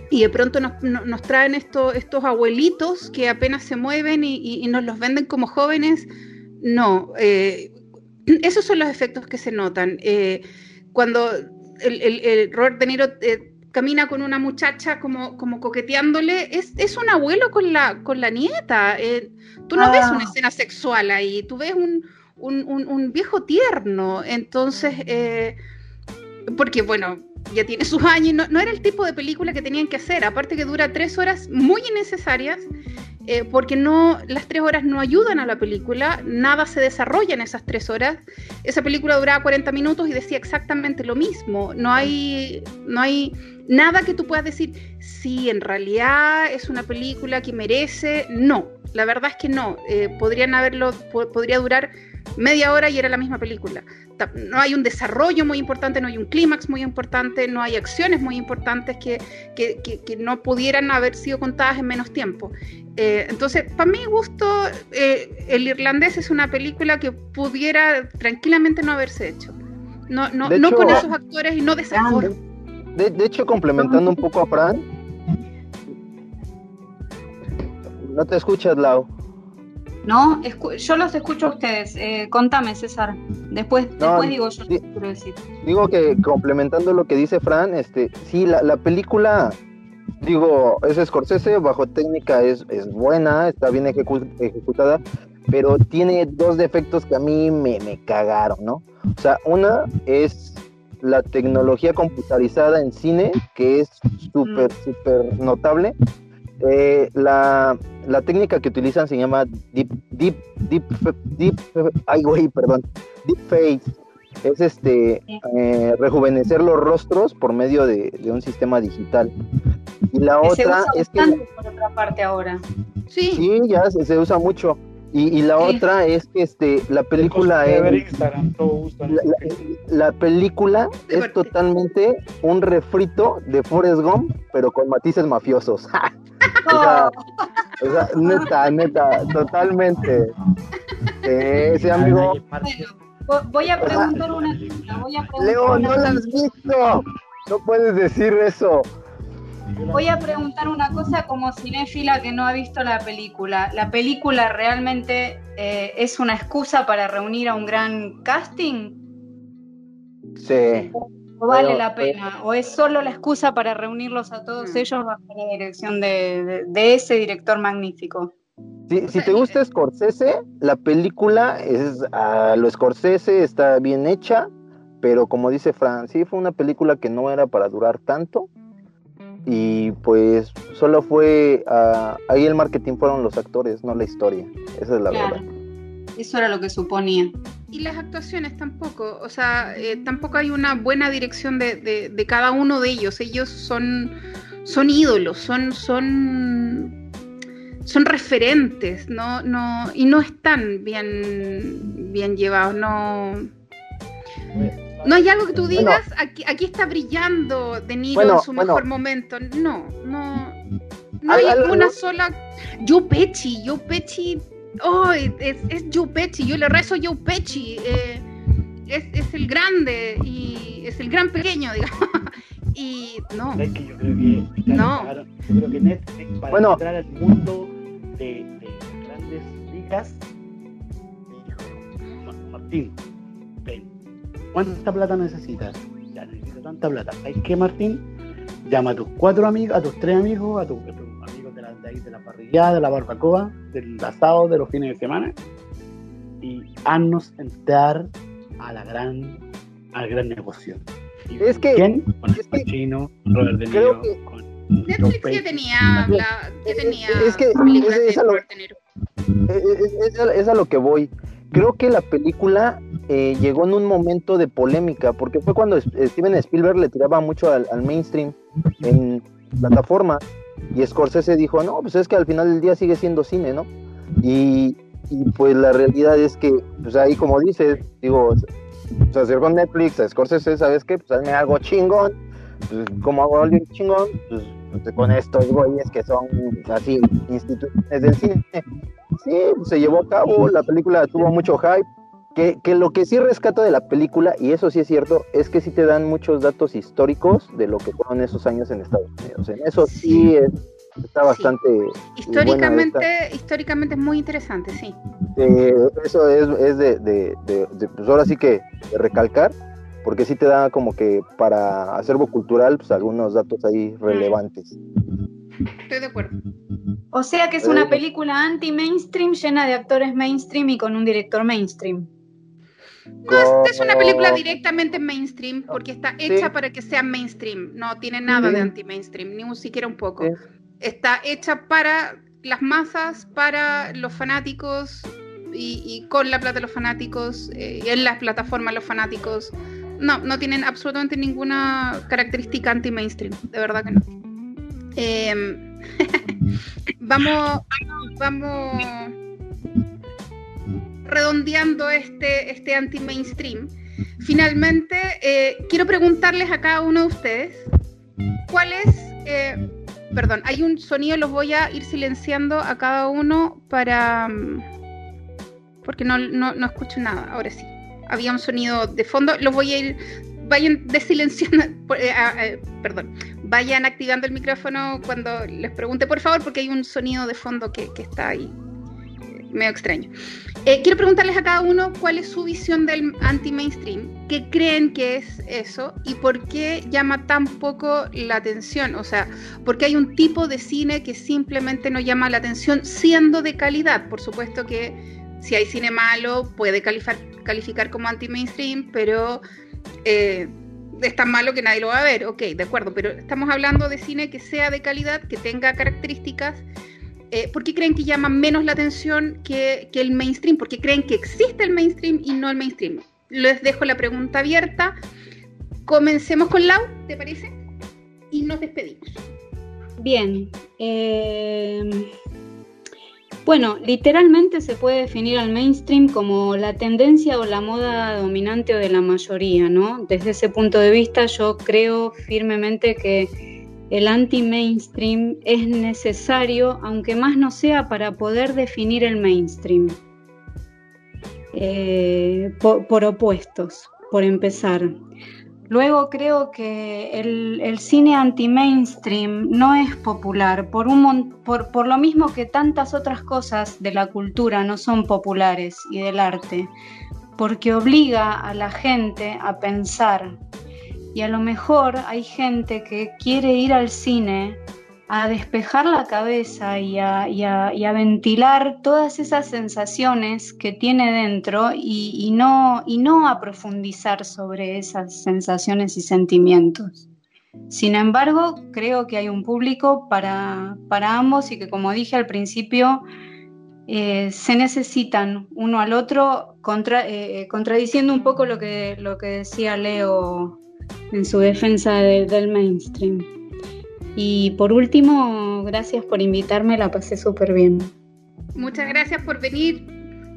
y de pronto nos, no- nos traen estos, estos abuelitos que apenas se mueven y nos los venden como jóvenes. No, eh, esos son los efectos que se notan. Eh, cuando el, el- el Robert De Niro eh, camina con una muchacha como, como coqueteándole, es, es un abuelo con la, con la nieta. eh, tú no Ah. ves una escena sexual ahí, tú ves un, un, un- un viejo tierno. Entonces, eh, porque bueno, ya tiene sus años, no, no era el tipo de película que tenían que hacer, aparte que dura tres horas muy innecesarias. Eh, porque no, las tres horas no ayudan a la película, nada se desarrolla en esas tres horas. Esa película duraba 40 minutos y decía exactamente lo mismo. No hay, no hay nada que tú puedas decir, sí, en realidad es una película que merece. No, la verdad es que no. Eh, podrían haberlo, po- podría durar media hora y era la misma película. No hay un desarrollo muy importante, no hay un clímax muy importante, no hay acciones muy importantes que, que, que- que no pudieran haber sido contadas en menos tiempo. Eh, entonces, para mi gusto, eh, El Irlandés es una película que pudiera tranquilamente no haberse hecho. No, no, no hecho- con esos actores y no de esa forma. De, de hecho, complementando un poco a Fran. No te escuchas, Lau. No, escu- yo los escucho a ustedes. Eh, contame, César. Después, No, después digo yo di- quiero decir. Digo que complementando lo que dice Fran, este, sí, la, la película, digo, es Scorsese, bajo técnica es, es buena, está bien ejecu- ejecutada, pero tiene dos defectos que a mí me, me cagaron, ¿no? O sea, una es la tecnología computarizada en cine, que es súper, súper notable. Eh, la, la técnica que utilizan se llama deep, deep, deep, deep, ay güey, perdón, deep face. Es este eh, rejuvenecer los rostros por medio de, de un sistema digital. Y la Que se otra usa es que por otra parte ahora. Sí, sí, ya se, se usa mucho. Y, y la otra es que este la película ver es la, la- la película es parte. totalmente un refrito de Forrest Gump, pero con matices mafiosos. O sea, o sea, neta, neta, totalmente. Eh, ese amigo, Bueno, voy a preguntar una cosa. Voy a preguntar, Leo, una no la has visto. No puedes decir eso. Voy a preguntar una cosa como cinéfila que no ha visto la película. ¿La película realmente eh, es una excusa para reunir a un gran casting? Sí. ¿O vale Pero, la pena? ¿O es solo la excusa para reunirlos a todos Mm. ellos bajo la dirección de, de- de ese director magnífico? Si, si te gusta Scorsese, la película es a lo Scorsese, está bien hecha, pero como dice Fran, sí fue una película que no era para durar tanto. Y pues solo fue, ah, ahí el marketing fueron los actores, no la historia. Esa es la Claro. verdad. Eso era lo que suponía. y las actuaciones tampoco, o sea, eh, tampoco hay una buena dirección de, de- de cada uno de ellos. Ellos son, son ídolos, son, son, son referentes, no, no, y no están bien, bien llevados, no. No hay algo que tú Bueno. digas, aquí, aquí está brillando De Niro Bueno, en su bueno. mejor momento. No, no. No hay al- una al- sola. Joe Pesci, Joe Pesci. Oh, es, es Joe Pesci, yo le rezo Joe Pesci. eh, es, es el grande y es el gran pequeño, digamos. Y no, Es que yo creo que No. Yo creo que Netflix para Bueno. entrar al mundo de, de grandes ligas dijo, "Ma- Martín, ¿cuánta plata necesitas? Ya necesito tanta plata. ¿Sabes qué, Martín? Llama a tus cuatro amigos, a tus tres amigos, a, tu- a tus amigos de la, de ahí, de la parrillada, de la barbacoa, del asado, de los fines de semana, y haznos entrar a la gran al gran negocio. Y Es que- ¿Quién? Con es el Pacino, Robert De creo Niro, que- con Netflix ya tenía, la, ya tenía Es que- películas es- es de a lo- Robert De Niro. Es, es- es a- es a lo que voy. Creo que la película eh, llegó en un momento de polémica, porque fue cuando Es- Steven Spielberg le tiraba mucho al, mainstream en plataforma, y Scorsese dijo, no, pues es que al final del día sigue siendo cine, ¿no? Y, y pues la realidad es que, pues ahí como dices, digo, se acercó Netflix, a Scorsese, ¿sabes qué? Pues hazme algo chingón, pues como hago algo chingón, pues, con estos güeyes que son así instituciones del cine. Sí, pues, se llevó a cabo, la película tuvo mucho hype. Que, que lo que sí rescato de la película, y eso sí es cierto, es que sí te dan muchos datos históricos de lo que fueron esos años en Estados Unidos. En eso sí, es- está bastante. Históricamente, históricamente es muy interesante, sí. eh, eso es, es de, de- de- de, pues ahora sí que de recalcar, porque sí te da como que para acervo cultural, pues algunos datos ahí relevantes. Estoy de acuerdo. O sea que es una película anti-mainstream llena de actores mainstream y con un director mainstream. No, es, es una película directamente mainstream porque está hecha Sí. para que sea mainstream. No tiene nada Sí. de anti-mainstream, ni un siquiera un poco. Sí. Está hecha para las masas, para los fanáticos y, y con la plata de los fanáticos, eh, y en las plataformas los fanáticos. No, no tienen absolutamente ninguna característica anti-mainstream, de verdad que no. Em, vamos, vamos redondeando este, este anti-mainstream. Finalmente, eh, quiero preguntarles a cada uno de ustedes, ¿cuál es, eh, perdón, hay un sonido, los voy a ir silenciando a cada uno para, mm, porque no, no, no escucho nada, ahora sí. Había un sonido de fondo, los voy a ir, vayan desilenciando, eh, ah, eh, perdón, vayan activando el micrófono cuando les pregunte, por favor, porque hay un sonido de fondo que, que está ahí, eh, medio extraño. Eh, quiero preguntarles a cada uno cuál es su visión del anti-mainstream, qué creen que es eso y por qué llama tan poco la atención. O sea, porque hay un tipo de cine que simplemente no llama la atención siendo de calidad. Por supuesto que si hay cine malo puede calificar, calificar como anti-mainstream, pero eh, es tan malo que nadie lo va a ver. Ok, de acuerdo, pero estamos hablando de cine que sea de calidad, que tenga características eh, ¿por qué creen que llama menos la atención que, el mainstream? ¿Por qué creen que existe el mainstream y no el mainstream? Les dejo la pregunta abierta. Comencemos con Lau, ¿te parece? Y nos despedimos. Bien. eh, bueno, literalmente se puede definir al mainstream como la tendencia o la moda dominante o de la mayoría, ¿no? Desde ese punto de vista yo creo firmemente que el anti-mainstream es necesario, aunque más no sea para poder definir el mainstream. Eh, por, por opuestos, por empezar. Luego creo que el, cine anti-mainstream no es popular por, un por, por lo mismo que tantas otras cosas de la cultura no son populares y del arte, porque obliga a la gente a pensar. Y a lo mejor hay gente que quiere ir al cine a despejar la cabeza y a, a- a ventilar todas esas sensaciones que tiene dentro y, y no, y no a profundizar sobre esas sensaciones y sentimientos. Sin embargo, creo que hay un público para, para ambos y que, como dije al principio, eh, se necesitan uno al otro, contra- eh, contradiciendo un poco lo que, lo que decía Leo en su defensa de- del mainstream. Y por último, gracias por invitarme, la pasé súper bien. Muchas gracias por venir.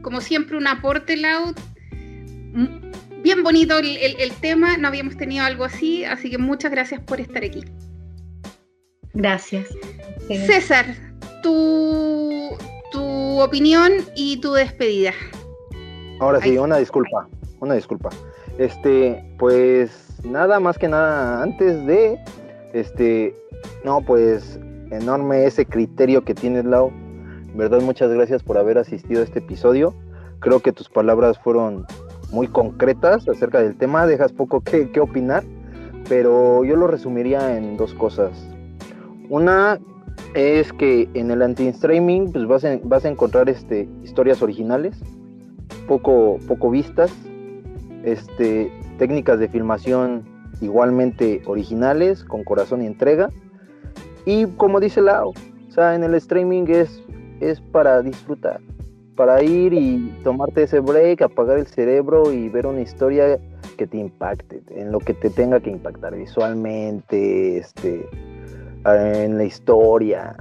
Como siempre, un aporte, Lau. Mm, Bien bonito el, el- el tema, no habíamos tenido algo así, así que muchas gracias por estar aquí. Gracias. César, tu, tu opinión y tu despedida. Ahora sí, una disculpa, una disculpa. Este, pues nada más que nada, antes de, este, no, pues enorme ese criterio que tienes, Lau. Verdad, muchas gracias por haber asistido a este episodio. Creo que tus palabras fueron muy concretas acerca del tema, dejas poco que, opinar, pero yo lo resumiría en dos cosas. Una es que en el anti-streaming pues vas, vas a encontrar este, historias originales, poco, poco vistas, este, técnicas de filmación igualmente originales, con corazón y entrega. Y como dice Lau, o sea, en el streaming es, es para disfrutar, para ir y tomarte ese break, apagar el cerebro y ver una historia que te impacte, en lo que te tenga que impactar visualmente, este, en la historia.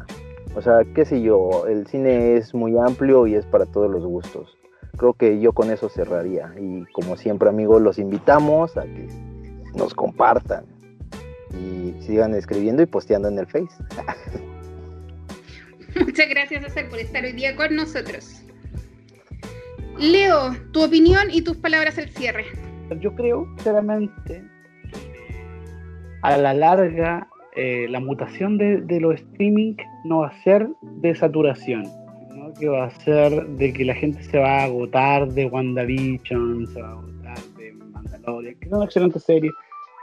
O sea, qué sé yo, el cine es muy amplio y es para todos los gustos. Creo que yo con eso cerraría. Y como siempre, amigos, los invitamos a que nos compartan y sigan escribiendo y posteando en el Face. Muchas gracias, César, por estar hoy día con nosotros. Leo, tu opinión y tus palabras al cierre. Yo creo, sinceramente, a la larga, eh, la mutación de, de los streaming no va a ser de saturación, sino que va a ser de que la gente se va a agotar de WandaVision, se va a agotar de Mandalorian, que es una excelente serie,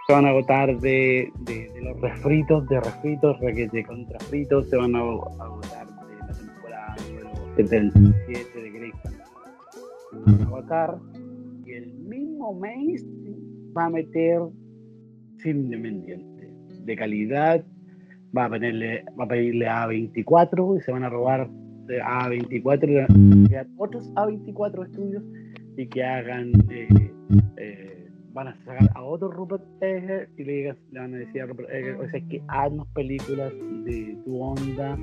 se van a agotar de, de, de los refritos, de refritos, de contrafritos, se van a agotar de la temporada número 77 de Grey's Se van a agotar y el mismo mainstream va a meter cine independiente de calidad, va a pedirle, va a pedirle a 24 y se van a robar de A24 y a otros A24 estudios y que hagan eh, eh, van a sacar a otro Rupert Egger y le, van a decir a Rupert Egger, o sea, es que haznos películas de tu onda,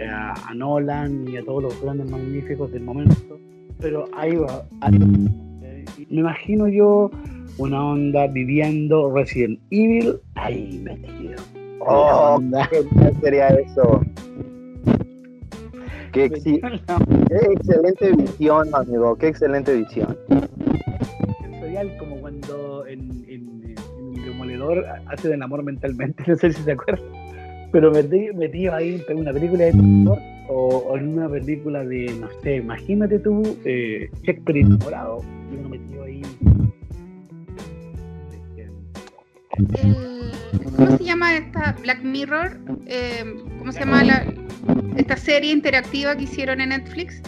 eh, a, Nolan y a todos los grandes magníficos del momento, pero ahí va, ahí va. Eh, me imagino yo una onda viviendo Resident Evil ahí metido. Oh, Onda. qué sería eso. Qué, qué excelente visión, amigo. Qué excelente visión. sensorial como cuando en, en, en el demoledor hace del amor mentalmente, no sé si se acuerdan, pero metí, metido ahí en una película de terror o, o en una película de, no sé, imagínate tú, eh, Shakespeare enamorado, y uno metido ahí. El- ¿Cómo se llama esta Black Mirror? Eh, ¿Cómo se llama la, esta serie interactiva que hicieron en Netflix?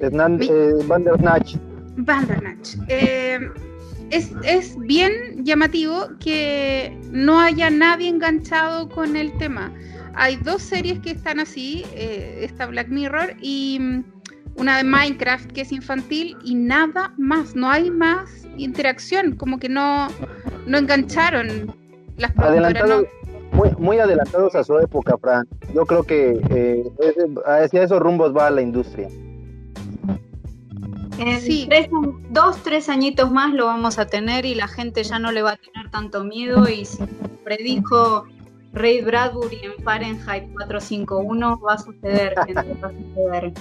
Hernán eh, Bandersnatch. Bandersnatch. Eh, es, es bien llamativo que no haya nadie enganchado con el tema. Hay dos series que están así, eh, esta Black Mirror y mm, una de Minecraft que es infantil y nada más, no hay más interacción, como que no, no engancharon las. Adelantados, ¿no? muy, muy adelantados a su época, Fran. Yo creo que eh, hacia esos rumbos va la industria. En Sí. tres- dos, tres añitos más lo vamos a tener y la gente ya no le va a tener tanto miedo y si predijo Ray Bradbury en Fahrenheit 451 va a suceder, gente, va a suceder.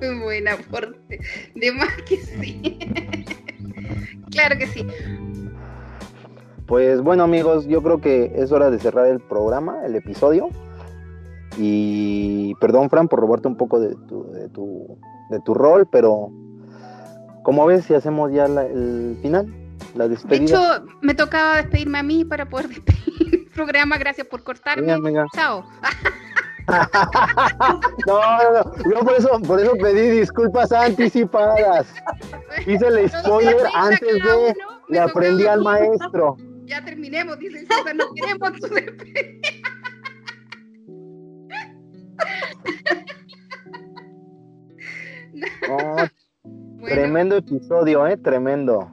Muy buen aporte. De más que sí. claro que sí. Pues bueno, amigos, yo creo que es hora de cerrar el programa, el episodio. Y perdón, Fran, por robarte un poco de tu, de tu, de tu rol, pero como ves, si hacemos ya la- el final, la De despedida. hecho, me tocaba despedirme a mí para poder despedir el programa. Gracias por cortarme. Venga. Chao. No, no, no. Yo por eso, por eso pedí disculpas anticipadas. Hice el spoiler antes de. Le aprendí al maestro. Ya terminemos, dice el César, no queremos tu despedida. Bueno, tremendo episodio, ¿eh? Tremendo.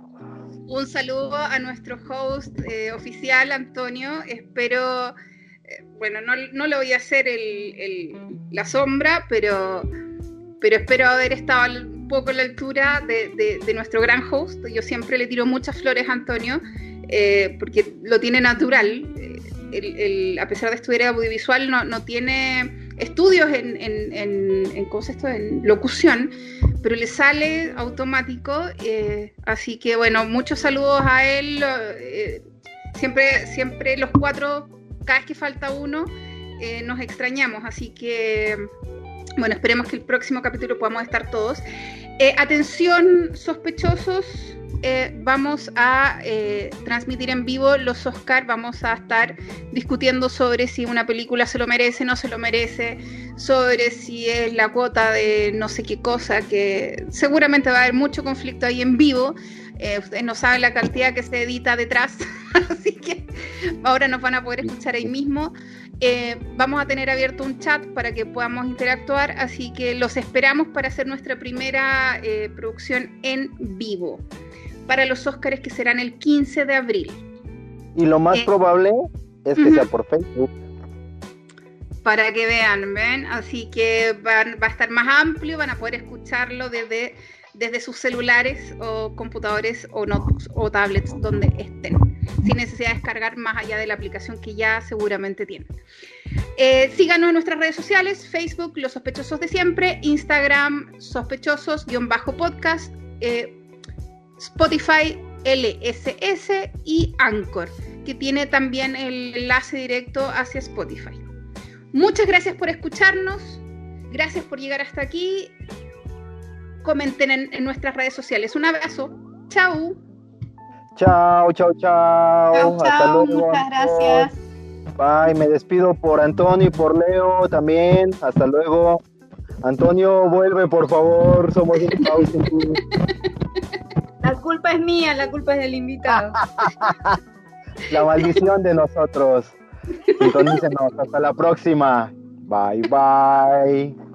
un saludo a nuestro host eh, oficial, Antonio. Espero, eh, bueno, no, no le voy a hacer el, el- la sombra, pero, pero espero haber estado un poco a la altura de, de- de nuestro gran host. Yo siempre le tiro muchas flores a Antonio, eh, porque lo tiene natural. El- el- a pesar de estudiar audiovisual, no, no tiene estudios en, en, en- locución, pero le sale automático. eh, así que bueno, muchos saludos a él. eh, siempre, siempre los cuatro, cada vez que falta uno, eh, nos extrañamos. Así que bueno, esperemos que el próximo capítulo podamos estar todos. Eh, atención, sospechosos. eh, vamos a eh, transmitir en vivo los Oscar. Vamos a estar discutiendo sobre si una película se lo merece, no se lo merece, sobre si es la cuota de no sé qué cosa, que seguramente va a haber mucho conflicto ahí en vivo. Ustedes no saben la cantidad que se edita detrás, así que ahora nos van a poder escuchar ahí mismo. Eh, vamos a tener abierto un chat para que podamos interactuar, así que los esperamos para hacer nuestra primera eh, producción en vivo para los Óscares que serán el 15 de abril. Y lo más Eh, probable es que sea por Facebook. para que vean, ¿ven? Así que van- va a estar más amplio, van a poder escucharlo desde, desde sus celulares o computadores o notebooks o tablets donde estén, sin necesidad de descargar más allá de la aplicación que ya seguramente tienen. Eh, síganos en nuestras redes sociales, Facebook, Los Sospechosos de Siempre, Instagram, Sospechosos-podcast, eh, Spotify, LSS y Anchor, que tiene también el enlace directo hacia Spotify. Muchas gracias por escucharnos. Gracias por llegar hasta aquí. Comenten en, en nuestras redes sociales. Un abrazo. Chau. Chao, chao, chao. Chau, luego. muchas gracias. Bye, me despido por Antonio y por Leo también. Hasta luego. Antonio, vuelve por favor. Somos un pausa. La culpa es mía, la culpa es del invitado. La maldición de nosotros. Sintonícenos. Hasta la próxima. Bye, bye.